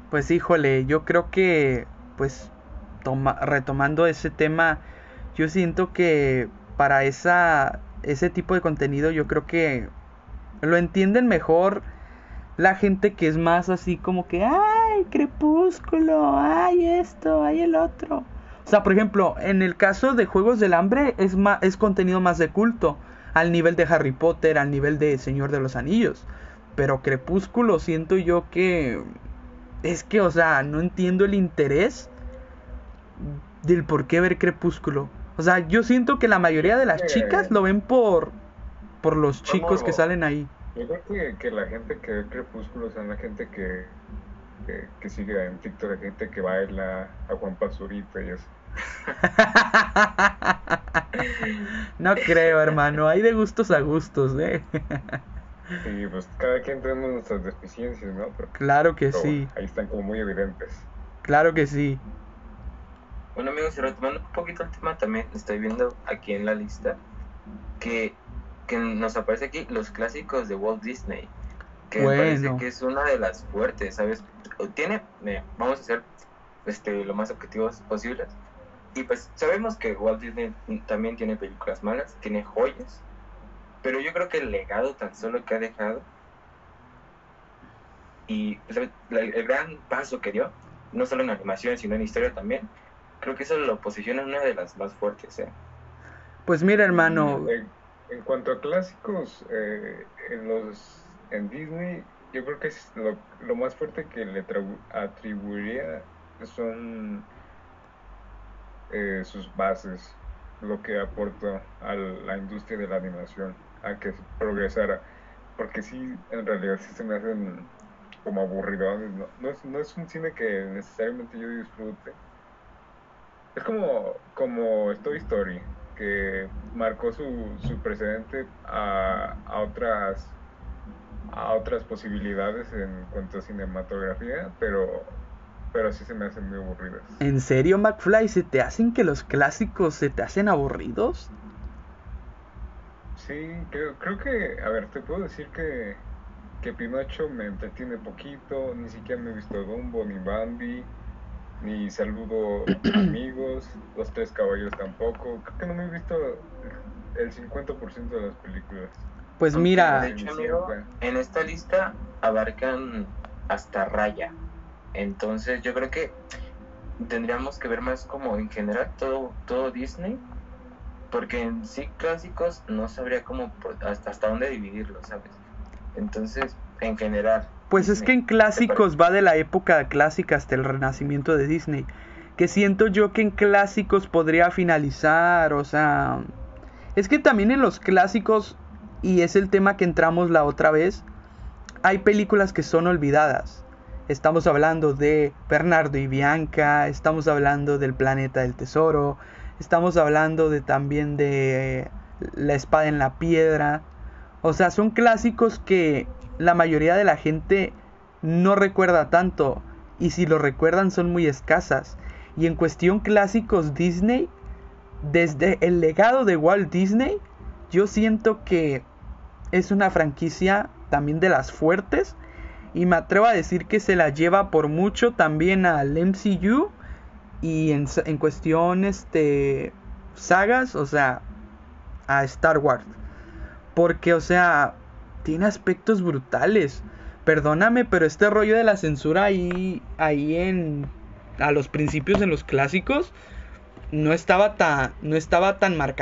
Pues híjole, yo creo que, pues, toma- retomando ese tema, yo siento que para esa, ese tipo de contenido yo creo que lo entienden mejor la gente que es más así como que, ay, crepúsculo, ay, esto, ay, el otro. O sea, por ejemplo, en el caso de Juegos del Hambre es, ma- es contenido más de culto, al nivel de Harry Potter, al nivel de Señor de los Anillos. Pero Crepúsculo siento yo que es que, o sea, no entiendo el interés del por qué ver Crepúsculo. O sea, yo siento que la mayoría de las
Eh.
chicas lo ven por por los chicos que salen ahí.
Yo creo que, que la gente que ve Crepúsculo son la gente que, que, que sigue en TikTok, la gente que baila a Juan Pazurita y eso.
no creo, hermano. Hay de gustos a gustos, ¿eh?
Y pues cada quien tenemos nuestras deficiencias, ¿no? Pero,
claro que
pero
sí.
ahí están como muy evidentes.
Claro que sí.
Bueno amigos, y retomando un poquito el tema, también estoy viendo aquí en la lista que, que nos aparece aquí los clásicos de Walt Disney, que me parece que es una de las fuertes, ¿sabes? Tiene, mira, vamos a ser este, lo más objetivos posibles. Y pues sabemos que Walt Disney también tiene películas malas, tiene joyas, pero yo creo que el legado tan solo que ha dejado y pues, el gran paso que dio, no solo en animación, sino en historia también, creo que eso lo posiciona en una de las más fuertes. ¿eh?
Pues mira, hermano.
En, en cuanto a clásicos, eh, en los en Disney, yo creo que es lo, lo más fuerte que le atribu- atribuiría son eh, sus bases, lo que aporta a la industria de la animación, a que progresara. Porque sí, en realidad sí se me hacen como aburridones. No, no, es, no es un cine que necesariamente yo disfrute. Es como, como Toy Story, que marcó su, su precedente a, a otras a otras posibilidades en cuanto a cinematografía, pero pero sí se me hacen muy aburridas.
¿En serio, McFly? ¿Se te hacen que los clásicos se te hacen aburridos?
Sí, creo, creo que, a ver, te puedo decir que, que Pinocho me entretiene poquito, ni siquiera me he visto Dumbo, ni Bambi, ni Saludo Amigos, Los Tres Caballos tampoco, creo que no me he visto el 50% de las películas.
Pues
Aunque,
mira,
de hecho, amigo, en esta lista abarcan hasta Raya. Entonces yo creo que tendríamos que ver más como en general todo, todo Disney. Porque en sí clásicos no sabría cómo por- hasta, hasta dónde dividirlo, ¿sabes? Entonces, en general.
Pues es que en clásicos va de la época clásica hasta el renacimiento de Disney. Que siento yo que en clásicos podría finalizar, o sea... Es que también en los clásicos, y es el tema que entramos la otra vez, hay películas que son olvidadas. Estamos hablando de Bernardo y Bianca, estamos hablando del Planeta del Tesoro, estamos hablando de también de eh, La Espada en la Piedra. O sea, son clásicos que la mayoría de la gente no recuerda tanto y si lo recuerdan son muy escasas. Y en cuestión clásicos Disney, desde el legado de Walt Disney, yo siento que es una franquicia también de las fuertes Y me atrevo a decir que se la lleva por mucho también al MCU. Y en, en cuestión, este, sagas, o sea, a Star Wars. Porque, o sea, tiene aspectos brutales. Perdóname, pero este rollo de la censura ahí, ahí en, a los principios en los clásicos, no estaba tan, no estaba tan marcado